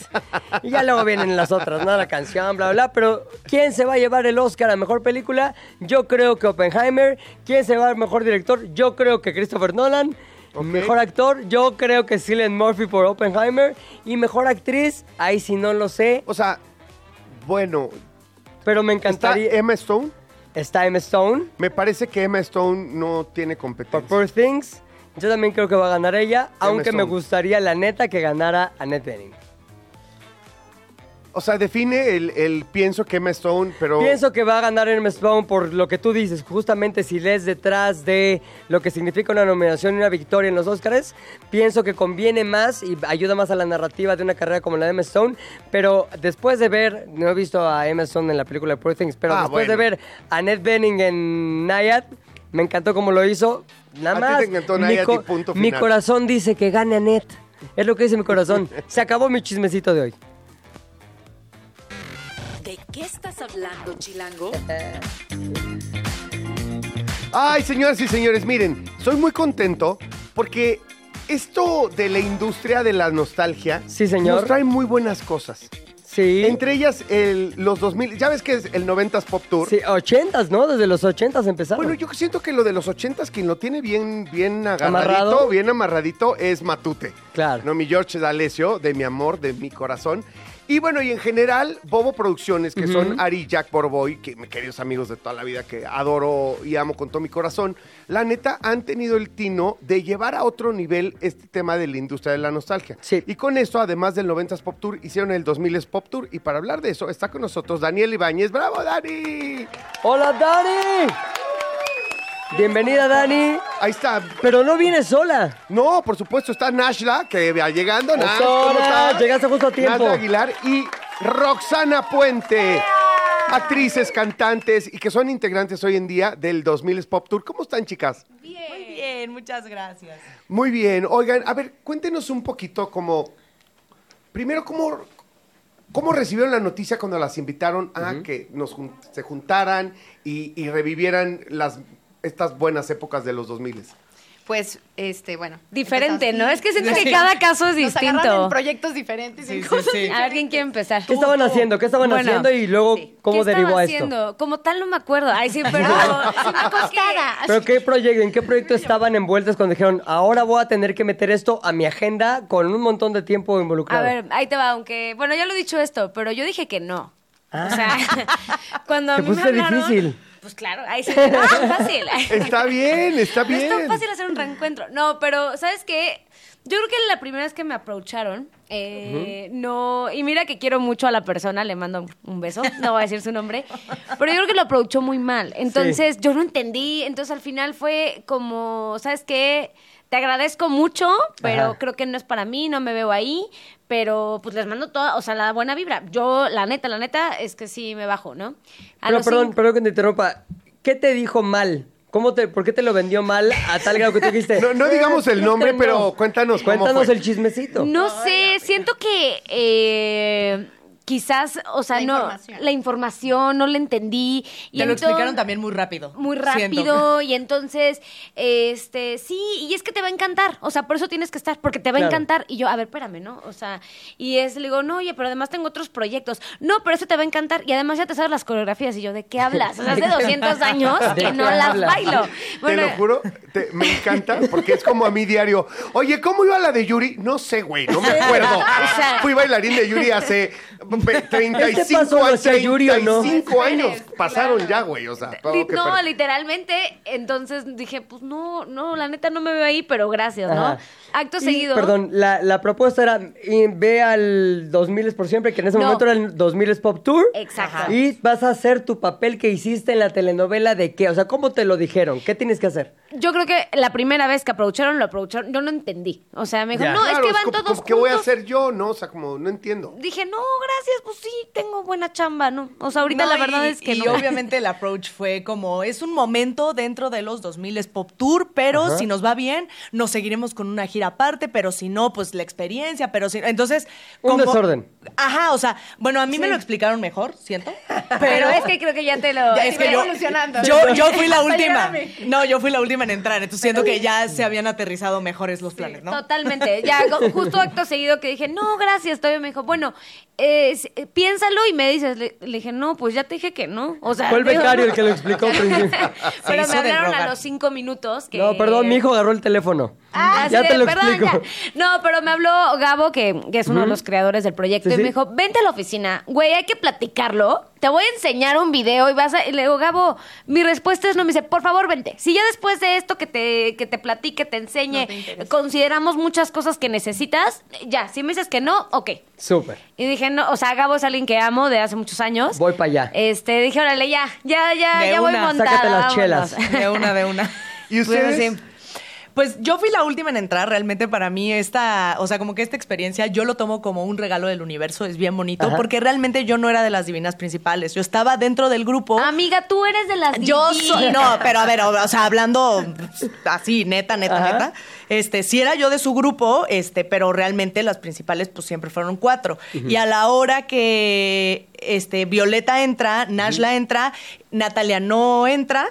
y ya luego vienen las otras, ¿no? La canción, bla, bla, bla. Pero, ¿quién se va a llevar el Oscar a Mejor Película? Yo creo que Oppenheimer. ¿Quién se va a Mejor Director? Yo creo que Christopher Nolan. Mejor actor, yo creo que Cillian Murphy por Oppenheimer. Y mejor actriz, ahí sí no lo sé, O sea, bueno, pero me está encantaría. Emma Stone. Está Emma Stone Me parece que Emma Stone no tiene por competencia. Poor Things. Yo también creo que va a ganar ella, aunque me Stone. gustaría, la neta, que ganara Annette Bening. O sea, define el, el pienso que Emma Stone, pero... Pienso que va a ganar Emma Stone por lo que tú dices, justamente si lees detrás de lo que significa una nominación y una victoria en los Oscars, pienso que conviene más y ayuda más a la narrativa de una carrera como la de Emma Stone, pero después de ver, no he visto a Emma Stone en la película Poor Things, pero Ah, después bueno. de ver a Annette Bening en Nayad, me encantó cómo lo hizo. Nada A ti más, te encantó mi, Nayad y mi final. corazón dice que gane Annette. Es lo que dice mi corazón. Se acabó mi chismecito de hoy. ¿De qué estás hablando, Chilango? Ay, señoras y señores, miren, soy muy contento porque esto de la industria de la nostalgia Sí, señor. nos trae muy buenas cosas. Sí. Entre ellas, el- los 2000, ya ves que es el 90s Pop Tour. Sí, ochentas, ¿no? Desde los ochentas empezaron. Bueno, yo siento que lo de los 80s, quien lo tiene bien, bien agarradito, Amarrado. bien amarradito, es Matute. Claro. No, mi George D'Alessio, de mi amor, de mi corazón. Y bueno, y en general, Bobo Producciones, que son Ari y Jack Borboy, que mis queridos amigos de toda la vida que adoro y amo con todo mi corazón, la neta han tenido el tino de llevar a otro nivel este tema de la industria de la nostalgia. Sí. Y con esto, además del 90s Pop Tour, hicieron el 2000s Pop Tour. Y para hablar de eso, está con nosotros Daniel Ibáñez. ¡Bravo, Dani! ¡Hola, Dani! Bienvenida, Dani. Ahí está. Pero no vienes sola. No, por supuesto, está Nashla, que va llegando. Nash, ¿cómo estás? llegaste justo a tiempo. Nashla Aguilar y Roxana Puente. Actrices, cantantes y que son integrantes hoy en día del 2000 Pop Tour. ¿Cómo están, chicas? Muy bien, muchas gracias. Muy bien. Oigan, a ver, cuéntenos un poquito como... Primero, ¿cómo, cómo recibieron la noticia cuando las invitaron a que nos jun- se juntaran y, y revivieran las, estas buenas épocas de los 2000? Pues, este, bueno. Diferente, empezamos- ¿no? Es que siento Sí. que cada caso es Nos agarran distinto. en proyectos diferentes. y Sí, cosas sí, sí. A ver quién quiere empezar. ¿Qué estaban haciendo? ¿Qué estaban Bueno, haciendo? Y luego, sí. ¿cómo ¿Qué derivó estaba a esto? haciendo? Como tal no me acuerdo. Ay, sí, [laughs] pero... acostada. ¿Pero qué proyecto, en qué proyecto estaban envueltas cuando dijeron, ahora voy a tener que meter esto a mi agenda con un montón de tiempo A involucrado? ver, ahí te va, aunque... Bueno, ya lo he dicho esto, pero yo dije que no. Ah. O sea, [laughs] cuando a Te mí me pusiste hablaron... difícil. Pues claro, ahí sí, [laughs] no es tan fácil. Está bien, está No es tan bien. fácil hacer un reencuentro. No, pero ¿sabes qué? Yo creo que la primera vez que me aprovecharon Eh, No, y mira que quiero mucho a la persona, le mando un beso, no voy a decir su nombre, pero yo creo que lo aprovechó muy mal. Entonces yo no entendí, entonces al final fue como, ¿sabes qué? Te agradezco mucho, pero Ajá. creo que no es para mí, no me veo ahí, pero pues les mando toda, o sea, la buena vibra. Yo, la neta, la neta, es que sí me bajo, ¿no? A Pero perdón, cinco- perdón que te interrumpa. ¿Qué te dijo mal? ¿Cómo te, ¿Por qué te lo vendió mal a tal grado que tú dijiste? [laughs] No, no digamos el "Eh, nombre, no"? pero cuéntanos cómo Cuéntanos fue. el chismecito. No sé, siento que eh, quizás, o sea, La no, información. la información no la entendí. Y Te lo entonces- explicaron también muy rápido. Muy siento. rápido [laughs] y entonces, este, sí, y es que te va a encantar, o sea, por eso tienes que estar, porque te va Claro. a encantar. Y yo, a ver, espérame, ¿no? O sea, y es, le digo, no, oye, pero además tengo otros proyectos. No, pero eso te va a encantar y además ya te sabes las coreografías. Y yo, ¿de qué hablas? O sea, [laughs] hace 200 años ¿De que no las hablas? bailo. Te lo juro, te- me encanta porque es como a mí diario. Oye, ¿cómo iba la de Yuri? No sé, güey, no me acuerdo. O sea- Fui bailarín de Yuri hace 35 ¿Qué [laughs] pasó? ¿Lo años. hacía Yuri o no? 35 años pasaron ya, güey. O sea, todo que No, literalmente, entonces dije, pues no, no, la neta no me veo ahí, pero gracias, ¿no? Acto Y, seguido. Perdón, la, la propuesta era y ve al 2000 por siempre, que en ese No. momento era el 2000 Pop Tour. Exacto. Y vas a hacer tu papel que hiciste en la telenovela de qué. O sea, ¿cómo te lo dijeron? ¿Qué tienes que hacer? Yo creo que la primera vez que aprovecharon, lo aprovecharon, yo no entendí. O sea, me dijo, Ya. no, Claro, es que van como- todos como, ¿Qué voy a juntos". hacer yo? No, o sea, como no entiendo. Dije, no, gracias, pues sí, tengo buena chamba, ¿no? O sea, ahorita No, la verdad y- es que y no. [laughs] obviamente el approach fue como, es un momento dentro de los 2000 Pop Tour, pero Ajá. si nos va bien, nos seguiremos con una gira aparte, pero si no, pues la experiencia, pero si... Entonces... Un como- desorden. Ajá, o sea, bueno, a mí me lo explicaron mejor, siento. [laughs] Pero es que creo que ya te lo... Ya, es que va yo, evolucionando. yo, yo fui la última. No, yo fui la última en entrar. Entonces siento que ya se habían aterrizado mejores los planes, ¿no? Totalmente. Ya, justo acto seguido que dije, no, gracias. Todavía me dijo, bueno, eh, eh, piénsalo y me dices. Le, le dije, no, pues ya te dije que no. O sea, Fue el [laughs] becario el que lo explicó al principio. [laughs] Pero me hablaron a los cinco minutos que... No, perdón, mi hijo agarró el teléfono. Ah, ya así te lo perdón, explico. ya. No, pero me habló Gabo, que, que es uno de los creadores del proyecto, Sí, y me sí. dijo, vente a la oficina, güey, hay que platicarlo. Te voy a enseñar un video y vas a... Y le digo, Gabo, mi respuesta es no. Me dice, por favor, vente. Si ya después de esto que te, que te platique, te enseñe, consideramos muchas cosas que necesitas, ya. Si me dices que no, ok. Súper. Y dije, no, o sea, Gabo es alguien que amo de hace muchos años. Voy para allá. Este, dije, órale, ya, ya, ya, De ya voy una, montada. sácate las vámonos. chelas. De una, de una. [laughs] ¿Y ustedes? Pues, sí. Pues yo fui la última en entrar, realmente para mí esta, o sea, como que esta experiencia yo lo tomo como un regalo del universo, es bien bonito, Ajá. porque realmente yo no era de las divinas principales, yo estaba dentro del grupo. Amiga, tú eres de las Yo divinas. soy, no, pero a ver, o sea, hablando así, neta, neta, Ajá. neta, este, sí era yo de su grupo, este, pero realmente las principales, pues siempre fueron cuatro. Y a la hora que, este, Violeta entra, Nashla entra, Natalia no entra,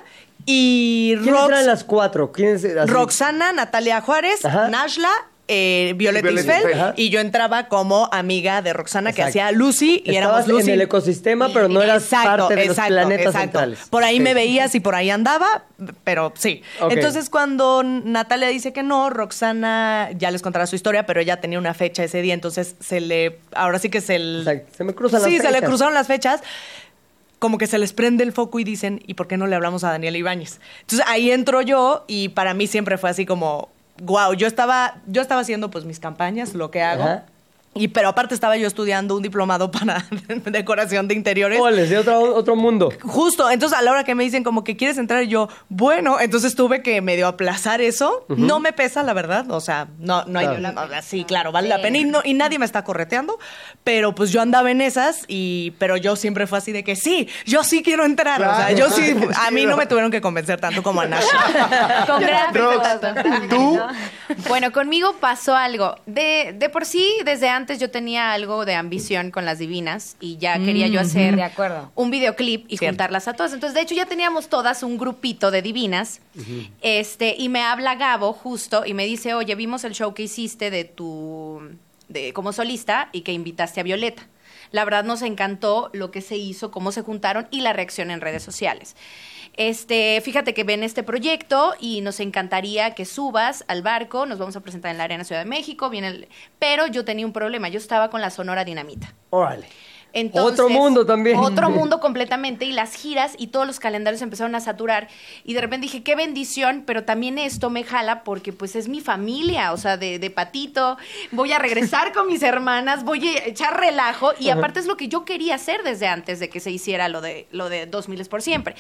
y ¿Quiénes Rox- eran las cuatro? ¿Quiénes, así? Roxana, Natalia Juárez, Ajá. Nashla, eh, Violeta Violeta Isfel, Isfel. y yo entraba como amiga de Roxana que hacía Lucy y Estabas éramos Lucy. en el ecosistema, pero no eras Exacto, parte de los planetas exacto. centrales. Por ahí Sí. me veías y por ahí andaba, pero sí. Entonces cuando Natalia dice que no, Roxana ya les contará su historia, pero ella tenía una fecha ese día, entonces se le, ahora sí que se le, Exacto. Se me cruzan las sí, se le fechas. cruzaron las fechas. Como que se les prende el foco y dicen, ¿y por qué no le hablamos a Daniel Ibáñez? Entonces ahí entro yo y para mí siempre fue así como, wow, yo estaba, yo estaba haciendo pues mis campañas, lo que hago. Y pero aparte estaba yo estudiando un diplomado para [laughs] decoración de interiores. Oles, de otro, otro mundo. Justo, entonces a la hora que me dicen como que quieres entrar, yo, bueno, entonces tuve que medio aplazar eso. No me pesa, la verdad, o sea, no, no hay, no, sí, claro, vale la pena y, no- y nadie me está correteando, pero pues yo andaba en esas y, pero yo siempre fue así de que sí, yo sí quiero entrar, o sea, yo sí, [laughs] a mí no me tuvieron que convencer tanto como a Nash. [laughs] Con. Rox, ¿tú? Bueno, conmigo pasó algo. De, de por sí, desde antes yo tenía algo de ambición con las divinas y ya quería yo hacer de acuerdo. un videoclip y Cierto. juntarlas a todas. Entonces, de hecho, ya teníamos todas un grupito de divinas. Este, y me habla Gabo justo y me dice, oye, vimos el show que hiciste de tu de como solista y que invitaste a Violeta. La verdad nos encantó lo que se hizo, cómo se juntaron y la reacción en redes sociales. Este, fíjate que ven este proyecto y nos encantaría que subas al barco. Nos vamos a presentar en la Arena Ciudad de México. Viene el- pero yo tenía un problema. Yo estaba con la Sonora Dinamita. Órale. Entonces, Otro mundo también. Otro mundo completamente y las giras y todos los calendarios empezaron a saturar y de repente dije, qué bendición, pero también esto me jala porque pues es mi familia, o sea, de, de patito, voy a regresar con mis hermanas, voy a echar relajo y aparte es lo que yo quería hacer desde antes de que se hiciera lo de, lo de 2000 es por siempre.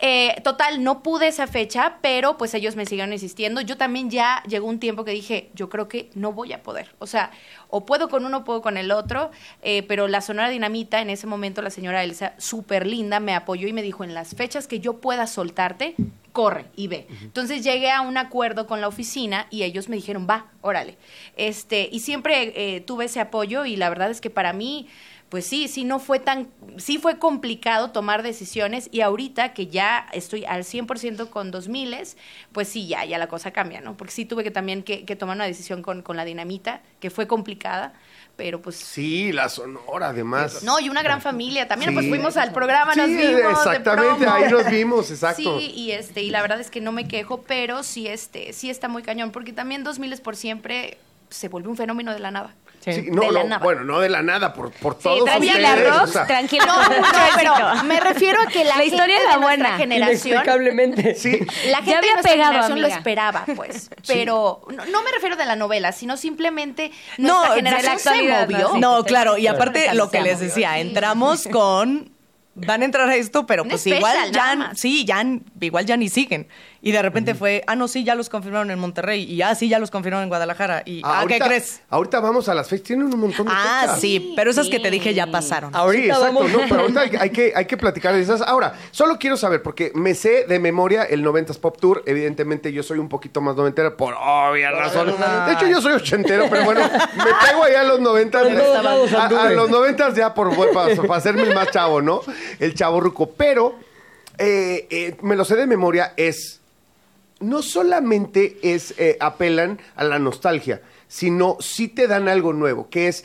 Eh, total, no pude esa fecha, pero pues ellos me siguieron insistiendo. Yo también ya llegó un tiempo que dije, yo creo que no voy a poder. O sea, o puedo con uno, puedo con el otro, eh, pero la Sonora Dinamita, en ese momento la señora Elsa, súper linda, me apoyó y me dijo, en las fechas que yo pueda soltarte, corre y ve. Entonces llegué a un acuerdo con la oficina y ellos me dijeron, va, órale. Este, y siempre eh, tuve ese apoyo y la verdad es que para mí pues sí, sí no fue tan, sí fue complicado tomar decisiones y ahorita que ya estoy al 100% con 2000, pues sí, ya, ya la cosa cambia, ¿no? Porque sí tuve que también que, que tomar una decisión con, con la dinamita, que fue complicada, pero pues... Sí, la Sonora, además. No, y una gran familia. También Sí. pues fuimos al programa, nos Sí, vimos. exactamente, ahí nos vimos, exacto. Sí, y este, y la verdad es que no me quejo, pero sí, este, sí está muy cañón, porque también 2000 es por siempre se volvió un fenómeno de la nada. Sí, no, de la no, nada. bueno, no de la nada, por, por Sí, todos tranquila, ustedes. Rox, o sea, tranquila. No, no, [laughs] pero me refiero a que la, La historia gente nuestra buena. generación Inexplicablemente. [laughs] Sí, La gente Ya había de nuestra pegado, generación lo esperaba, pues. [laughs] Pero no, no me refiero de la novela, sino simplemente No, nuestra la generación se movió. ¿no? Sí. No, claro, y Claro. aparte lo que les decía, entramos con van a entrar a esto, pero Un pues igual ya sí, ya igual ya ni siguen. Y de repente fue, ah no, sí, ya los confirmaron en Monterrey y ah sí, ya los confirmaron en Guadalajara y ah, ¿qué crees? Ahorita vamos a las fechas, tienen un montón de Ah, fechas. sí, pero esas que te dije ya pasaron. Sí, Ahorita exacto, vamos. no, pero ahorita hay, hay que, hay que platicar de esas. Ahora, solo quiero saber, porque me sé de memoria el 90s Pop Tour. Evidentemente, yo soy un poquito más noventera por obvias razones. De hecho, yo soy ochentero, pero bueno, me pego allá a los 90 Por todos lados a, a los 90 ya por para, para hacerme el más chavo, ¿no? El chavo ruco. Pero eh, eh, me lo sé de memoria, es no solamente es eh, apelan a la nostalgia, sino sí te dan algo nuevo, que es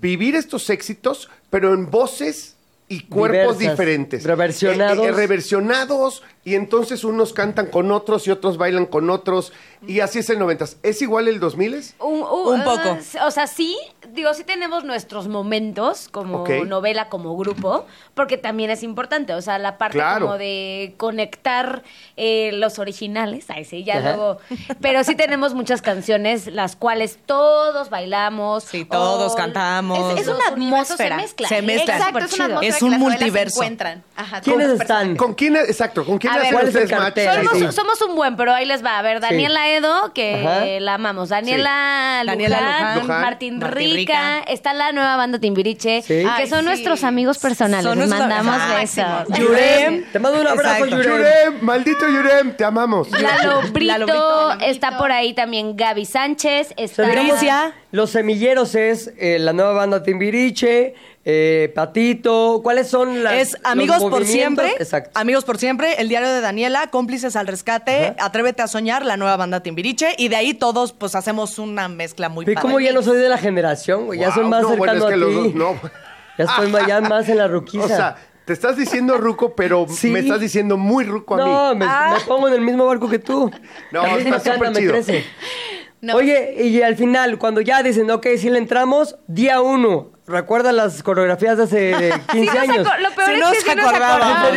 vivir estos éxitos, pero en voces y cuerpos Diversas, diferentes. reversionados. Eh, eh, reversionados, y entonces unos cantan con otros y otros bailan con otros, y así es el 90. ¿Es igual el 2000? Un, Un poco. eh, o sea, sí, digo, sí tenemos nuestros momentos como novela, como grupo, porque también es importante, o sea, la parte Claro. como de conectar eh, los originales, ahí sí, ya Ajá. luego, pero sí tenemos muchas canciones las cuales todos bailamos. Sí, todos o- cantamos. Es, es una atmósfera. Se mezclan. Exacto, Súper es una chido. atmósfera Es que un las novelas se multiverso. encuentran. Ajá, ¿Quiénes están? ¿Con quién, exacto, con quién A ver, hacen ¿cuál es el ustedes match? cartel? Somos, Sí. somos un buen, pero ahí les va. A ver, Daniela Edo, que Ajá. la amamos. Daniela, Sí. Daniela Luján. Martín, Martín Rica, Rica. está la nueva banda Timbiriche, Sí. que Ay, son sí. nuestros amigos personales. Son Les mandamos besos. Yurem. Te mando un abrazo. Yurem. Yurem, maldito Yurem, te amamos. Lalo Brito, Lalo Brito. está por ahí también Gaby Sánchez, está. Los semilleros es eh, la nueva banda Timbiriche, eh, Patito. ¿Cuáles son las Es los Amigos por? Siempre. Exacto. Amigos por Siempre, El Diario de Daniela, Cómplices al Rescate, Ajá. Atrévete a Soñar, la nueva banda Timbiriche. Y de ahí todos, pues, hacemos una mezcla muy ¿Y padre. cómo ya no soy de la generación, güey? Ya soy más no, bueno, cercano es que a los ti. dos, no. [laughs] Ya estoy ya más en la ruquiza. [laughs] O sea, te estás diciendo ruco, pero Sí. me estás diciendo muy ruco a mí. no, me, me pongo en el mismo barco que tú. No, está me chido. crece. No. Oye, y al final, cuando ya dicen, ok, sí le entramos, día uno. ¿Recuerdas las coreografías de hace [laughs] de 15 Sí nos años? lo peor Sí es nos que sí nos acordábamos.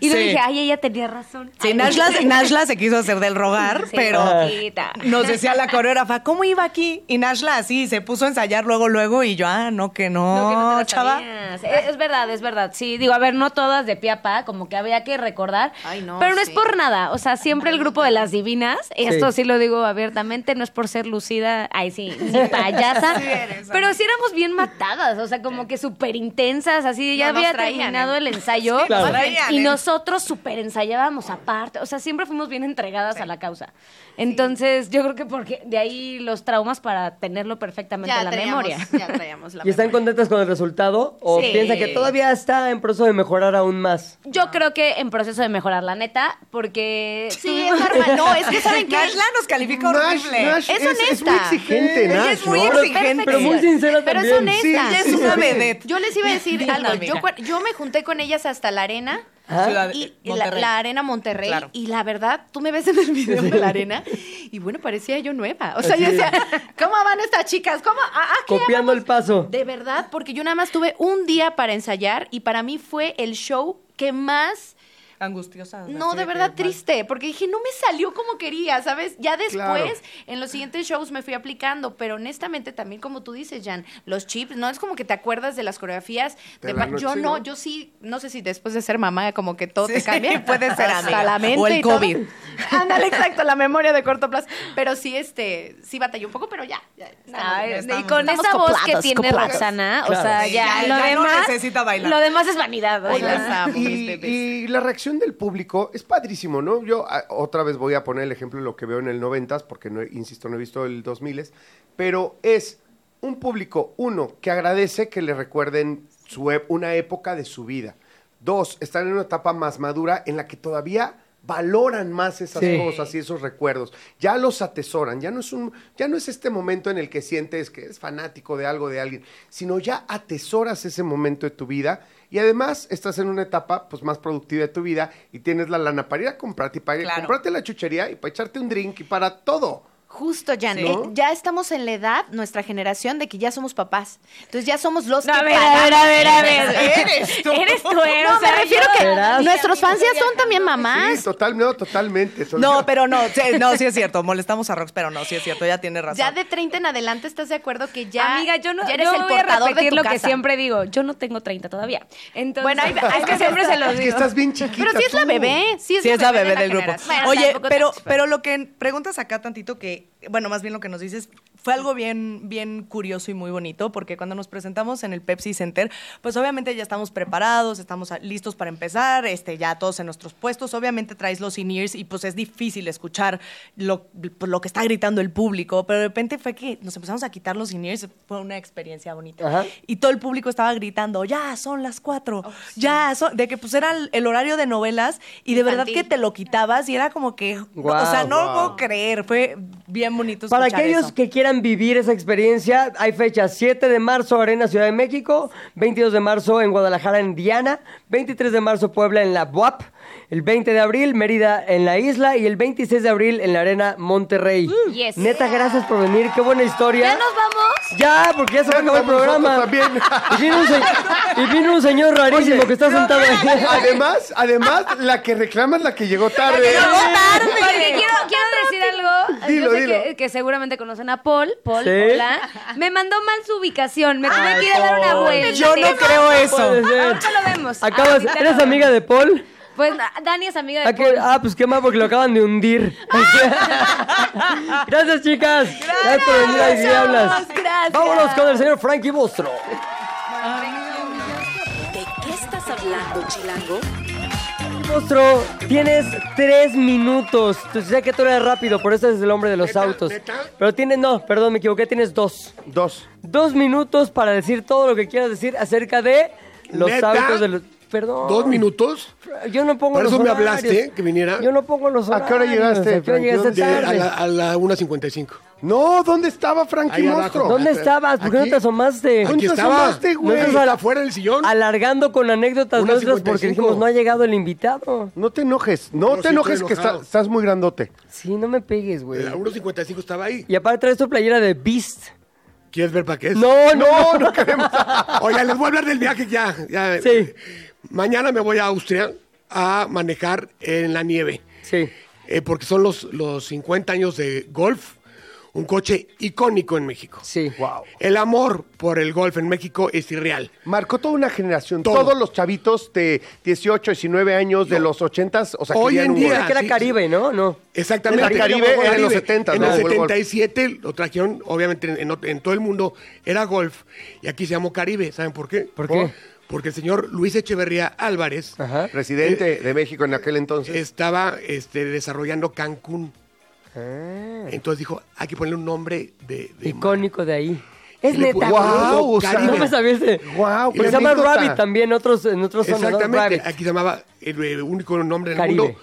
Y yo Sí. dije, ay, ella tenía razón. Sí, Nashla, Nashla se quiso hacer del rogar, Sí, pero poquita. nos decía la coreógrafa, ¿cómo iba aquí? Y Nashla así se puso a ensayar luego, luego, y yo, ah, no, que no, No, que no te chava. Es, es verdad, es verdad. Sí, digo, a ver, no todas de pie a pa, como que había que recordar. Ay, no, pero no es por nada. O sea, siempre el grupo de las divinas, esto sí lo digo abiertamente, no es por ser lucida, ay sí, ni [laughs] payasa. pero sí éramos bien matadas, o sea, como que súper intensas, así, ya No, había traían, terminado ¿eh? el ensayo. Claro. nos traían, Y ¿eh? nosotros súper ensayábamos aparte. O sea, siempre fuimos bien entregadas a la causa. Entonces, yo creo que porque de ahí los traumas para tenerlo perfectamente en la traíamos- memoria. Ya traíamos la ¿Y están contentas con el resultado? ¿O Sí. piensan que todavía está en proceso de mejorar aún más? Yo creo que en proceso de mejorar, la neta, porque... Sí, es normal. No, es que ¿saben qué? Nashla nos califica horrible. Nash Es es, es muy honesta. exigente, Nash, es muy ¿no? exigente. Pero muy sincera Pero es también. honesta. Sí, Ella es una vedette. Yo les iba a decir Bien, algo. Yo, yo me junté con ellas hasta la arena. Ajá. Ciudad- Y la, arena Monterrey Claro. y la verdad, tú me ves en el video de la arena Y bueno, parecía yo nueva. O sea, yo decía, ¿cómo van estas chicas? ¿Cómo? Ah, ah, ¿qué Copiando el paso. de verdad, porque yo nada más tuve un día para ensayar y para mí fue el show que más... Angustiosa. No, de verdad triste, porque dije, no me salió como quería, ¿sabes? Ya después, Claro. en los siguientes shows me fui aplicando, pero honestamente también como tú dices, Jan, los chips, no es como que te acuerdas de las coreografías. De la yo no, ¿no? yo sí, no sé si después de ser mamá como que todo te Sí, cambia. [laughs] puede ser, Hasta amiga. la mente O el y todo. COVID. [laughs] Ándale, exacto, la memoria de corto plazo. Pero sí, este, sí batallé un poco, pero ya. ya estamos- Ay, estamos- y con estamos esa voz que tiene coplados. Roxana, o sea, ya, ya- lo ya no demás necesita bailar. Lo demás es vanidad. Y, y la reacción del público es padrísimo, ¿no? Yo a- otra vez voy a poner el ejemplo de lo que veo en el 90s, porque no, insisto, no he visto el 2000s, pero es un público, uno, que agradece que le recuerden su ep- una época de su vida. Dos, están en una etapa más madura en la que todavía valoran más esas Sí. cosas y esos recuerdos. Ya los atesoran, ya no es un ya no es este momento en el que sientes que es fanático de algo de alguien, sino ya atesoras ese momento de tu vida y además estás en una etapa pues más productiva de tu vida y tienes la lana para ir a comprarte y para Claro. comprarte la chuchería y para echarte un drink y para todo. Justo, Jan. Sí. eh, ya estamos en la edad, nuestra generación, de que ya somos papás. Entonces ya somos los No, que a ver, a ver, a ver, a ver. [laughs] Eres tú. Eres tú, eh, No, o sea, me refiero yo- que nuestros fans ya son también mamás. Sí, total, no, totalmente. No, yo. pero no, sí, no, sí es [laughs] cierto. Molestamos a Rox, pero no, sí es cierto, ya tiene razón. Ya de 30 en adelante estás de acuerdo que ya, Amiga, yo no ya eres yo el voy a de repetir tu lo que siempre digo. Yo no tengo 30 todavía. Entonces, Bueno, es que [laughs] siempre se estar. los Es que digo. estás bien chiquita. Pero sí es la bebé, sí es, Sí, es la bebé de del grupo. Oye, pero, pero lo que preguntas acá tantito que, bueno, más bien lo que nos dices, fue algo bien, bien curioso y muy bonito, porque cuando nos presentamos en el Pepsi Center, pues obviamente ya estamos preparados, estamos listos para empezar, este, ya todos en nuestros puestos, obviamente traes los in-ears y pues es difícil escuchar lo, pues, lo que está gritando el público, pero de repente fue que nos empezamos a quitar los in-ears, fue una experiencia bonita. Ajá. Y todo el público estaba gritando, ya son las cuatro, ya son, de que pues era el, el horario de novelas y de verdad que te lo quitabas y era como que, no, o sea, no lo puedo creer, fue bien bonito Para aquellos eso. que quieran vivir esa experiencia, hay fechas 7 de marzo Arena Ciudad de México, 22 de marzo en Guadalajara en Diana, 23 de marzo Puebla en la BUAP, el 20 de abril Mérida en la isla y el 26 de abril en la Arena Monterrey. Yes. Neta, gracias por venir, qué buena historia. ¿Ya nos vamos? Ya, porque ya se va a acabar el programa. también. Y vino un, se- y vino un señor rarísimo Oye, que está sentado ahí. [laughs] Además, además, la que reclama es la que llegó tarde. Porque quiero, quiero decir algo. Dilo, Yo sé dilo. Que, que seguramente conocen a Paul. Paul, Sí. hola. Me mandó mal su ubicación. Me tuve que ir a dar una vuelta. Yo no creo eso. Ahorita lo vemos. Acabas, ¿Eres amiga de Paul? Pues Dani es amiga de ¿A qué? Paul. Ah, pues qué mal, porque lo acaban de hundir. [laughs] Gracias, chicas. Gracias, por venir a Diablas. Gracias. Vámonos con el señor Frankie Bostro. ¿De qué estás hablando, Chilango? Bostro, tienes tres minutos. Tú sé que tú eres rápido, por eso eres el hombre de los autos. Pero tienes, no, perdón, me equivoqué, tienes dos. Dos. Dos minutos para decir todo lo que quieras decir acerca de los ¿Neta? autos de los... Perdón. ¿Dos minutos? Yo no pongo Por los eso me horarios. hablaste, que viniera. Yo no pongo los ¿A horarios. qué hora llegaste, ¿A qué hora Frankie? llegaste De- a tarde? la, a la 1.55. No, ¿dónde estaba Frankie Ahí abajo. Monstruo? ¿Dónde estabas? ¿Por qué no Aquí. te asomaste? ¿Dónde Aquí te estaba. asomaste, güey? No estás a afuera del sillón. Alargando con anécdotas Una nuestras porque 55. dijimos no ha llegado el invitado. No te enojes, no, No, te sí, enojes estoy que está- estás muy grandote. Sí, no me pegues, güey. De la 1.55 estaba ahí. Y aparte traes tu playera de Beast. ¿Quieres ver para qué es? No, no, [laughs] no. queremos. Oiga, les voy a hablar del viaje ya. ya. Sí. Mañana me voy a Austria a manejar en la nieve. Sí. Eh, porque son los, los 50 años de Golf, un coche icónico en México. Sí. Wow. El amor por el golf en México es irreal. Marcó toda una generación. Todo. Todos los chavitos de 18, 19 años de los 80s, o sea, Hoy en un día- Golf. Era que era sí, Caribe, ¿no? No. Exactamente. El Caribe era en los 70, En ¿no? el Fue el Golf. 77 lo trajeron, obviamente, en, en todo el mundo era golf. Y aquí se llamó Caribe. ¿Saben por qué? ¿Por qué? Porque el señor Luis Echeverría Álvarez Ajá. Presidente de México en aquel entonces. estaba este, desarrollando Cancún. Ah, Entonces dijo, hay que ponerle un nombre de... de icónico de ahí. Es neta. o sea, no me sabías de... Guau, Pero qué se llama. Rabbit también, otros, en otros zonas, ¿no? Exactamente. Rabbit. Aquí se llamaba el, eh, único nombre en el Caribe. mundo,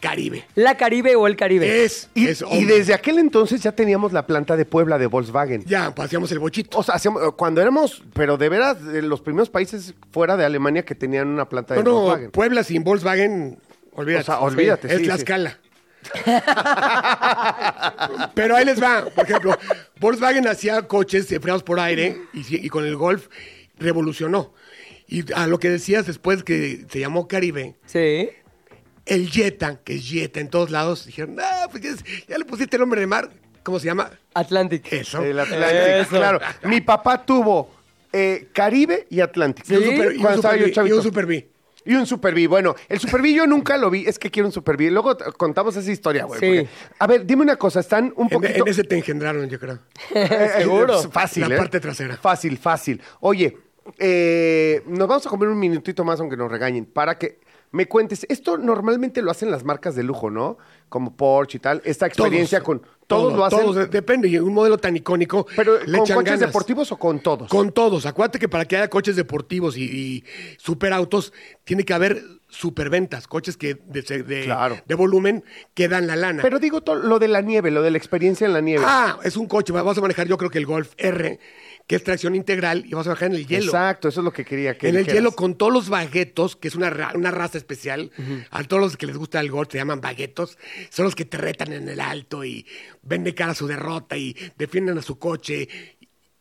Caribe. La Caribe o el Caribe. Es, Y, es y desde aquel entonces ya teníamos la planta de Puebla de Volkswagen. Ya, paseamos el bochito. O sea, hacíamos- cuando éramos, pero de veras, de los primeros países fuera de Alemania que tenían una planta de No, no, Volkswagen. Puebla sin Volkswagen, olvídate. O sea, olvídate, Es sí, la sí. escala. [laughs] Pero ahí les va. Por ejemplo, Volkswagen hacía coches enfriados por aire y con el Golf revolucionó. Y a lo que decías después que se llamó Caribe, Sí. El Jetta, que es Jetta en todos lados, dijeron, ah, pues ya, le pusiste el nombre de mar. ¿Cómo se llama? Atlantic. Eso. El Atlantic, Eso. claro. Mi papá tuvo eh, Caribe y Atlantic. Y un Super- y un Super B, y un Super B. Y un Super B. Bueno, el Super B yo nunca lo vi. Es que quiero un Super B. Luego contamos esa historia, güey. Sí. porque- A ver, dime una cosa. Están un En, poquito... en ese te engendraron, yo creo. [laughs] Eh, [laughs] Seguro. eh, Fácil, La ¿eh? parte trasera. Fácil, fácil. Oye, eh, nos vamos a comer un minutito más, aunque nos regañen, para que me cuentes. Esto normalmente lo hacen las marcas de lujo, ¿no? Como Porsche y tal. Esta experiencia con... Todos Todo, lo hacen. todos, de- depende. Y un modelo tan icónico. pero le ¿con coches ganas. deportivos o con todos? Con todos. Acuérdate que para que haya coches deportivos y, y superautos, tiene que haber superventas. Coches que de, de- Claro. de volumen que dan la lana. Pero digo lo de la nieve, lo de la experiencia en la nieve. ah, es un coche. Vas a manejar, yo creo que el Golf R, que es tracción integral, y vas a bajar en el hielo. Exacto, eso es lo que quería que en el hielo con todos los baguetos, que es una, ra- una raza especial. A todos los que les gusta el golf se llaman baguetos. Son los que te retan en el alto y ven de cara su derrota y defienden a su coche.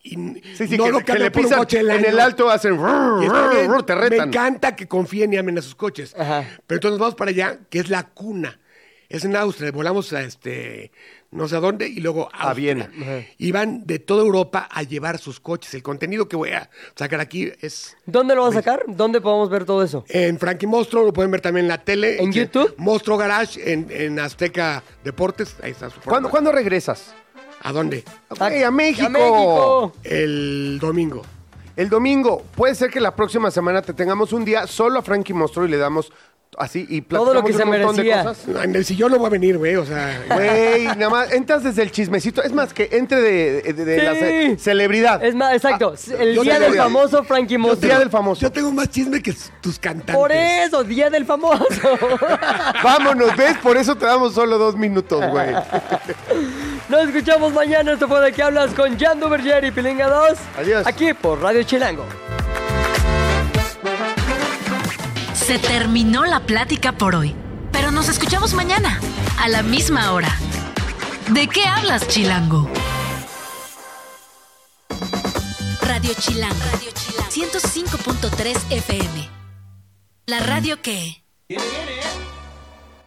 Y Sí, sí, no que, lo que le pisan coche en el alto, hacen... Te Me encanta que confíen y amen a sus coches. Ajá. Pero entonces nos vamos para allá, que es la cuna. Es en Austria. Volamos a este, no sé a dónde, y luego a, A Viena. Y van de toda Europa a llevar sus coches. El contenido que voy a sacar aquí es ¿Dónde lo vas a sacar? ¿Dónde podemos ver todo eso? en Frankie Monstruo, lo pueden ver también en la tele. ¿En YouTube? Monstruo Garage, en, en Azteca Deportes. Ahí está su ¿Cuándo, programa. ¿Cuándo regresas? ¿A dónde? Güey, a México. ¡A México! El domingo. El domingo. Puede ser que la próxima semana te tengamos un día solo a Frankie Monstruo y le damos así y Todo lo que se merecía. cosas. En el sillón no va a venir, güey. O sea, Güey, nada más, entras desde el chismecito. Es más, que entre de, de- de Sí. la ce- celebridad. Es más, exacto. el yo día tengo- del famoso Frankie yo Monstruo. Día del famoso. yo tengo más chisme que tus cantantes. Por eso, día del famoso. [laughs] Vámonos, ¿ves? Por eso te damos solo dos minutos, güey. [laughs] Nos escuchamos mañana. Esto fue de qué hablas con Jan Duverger y Pilinga 2. Adiós. Aquí por Radio Chilango. Se terminó la plática por hoy, pero nos escuchamos mañana, a la misma hora. ¿De qué hablas, Chilango? Radio Chilango. Radio Chilango. 105.3 FM. La radio que... Viene, viene.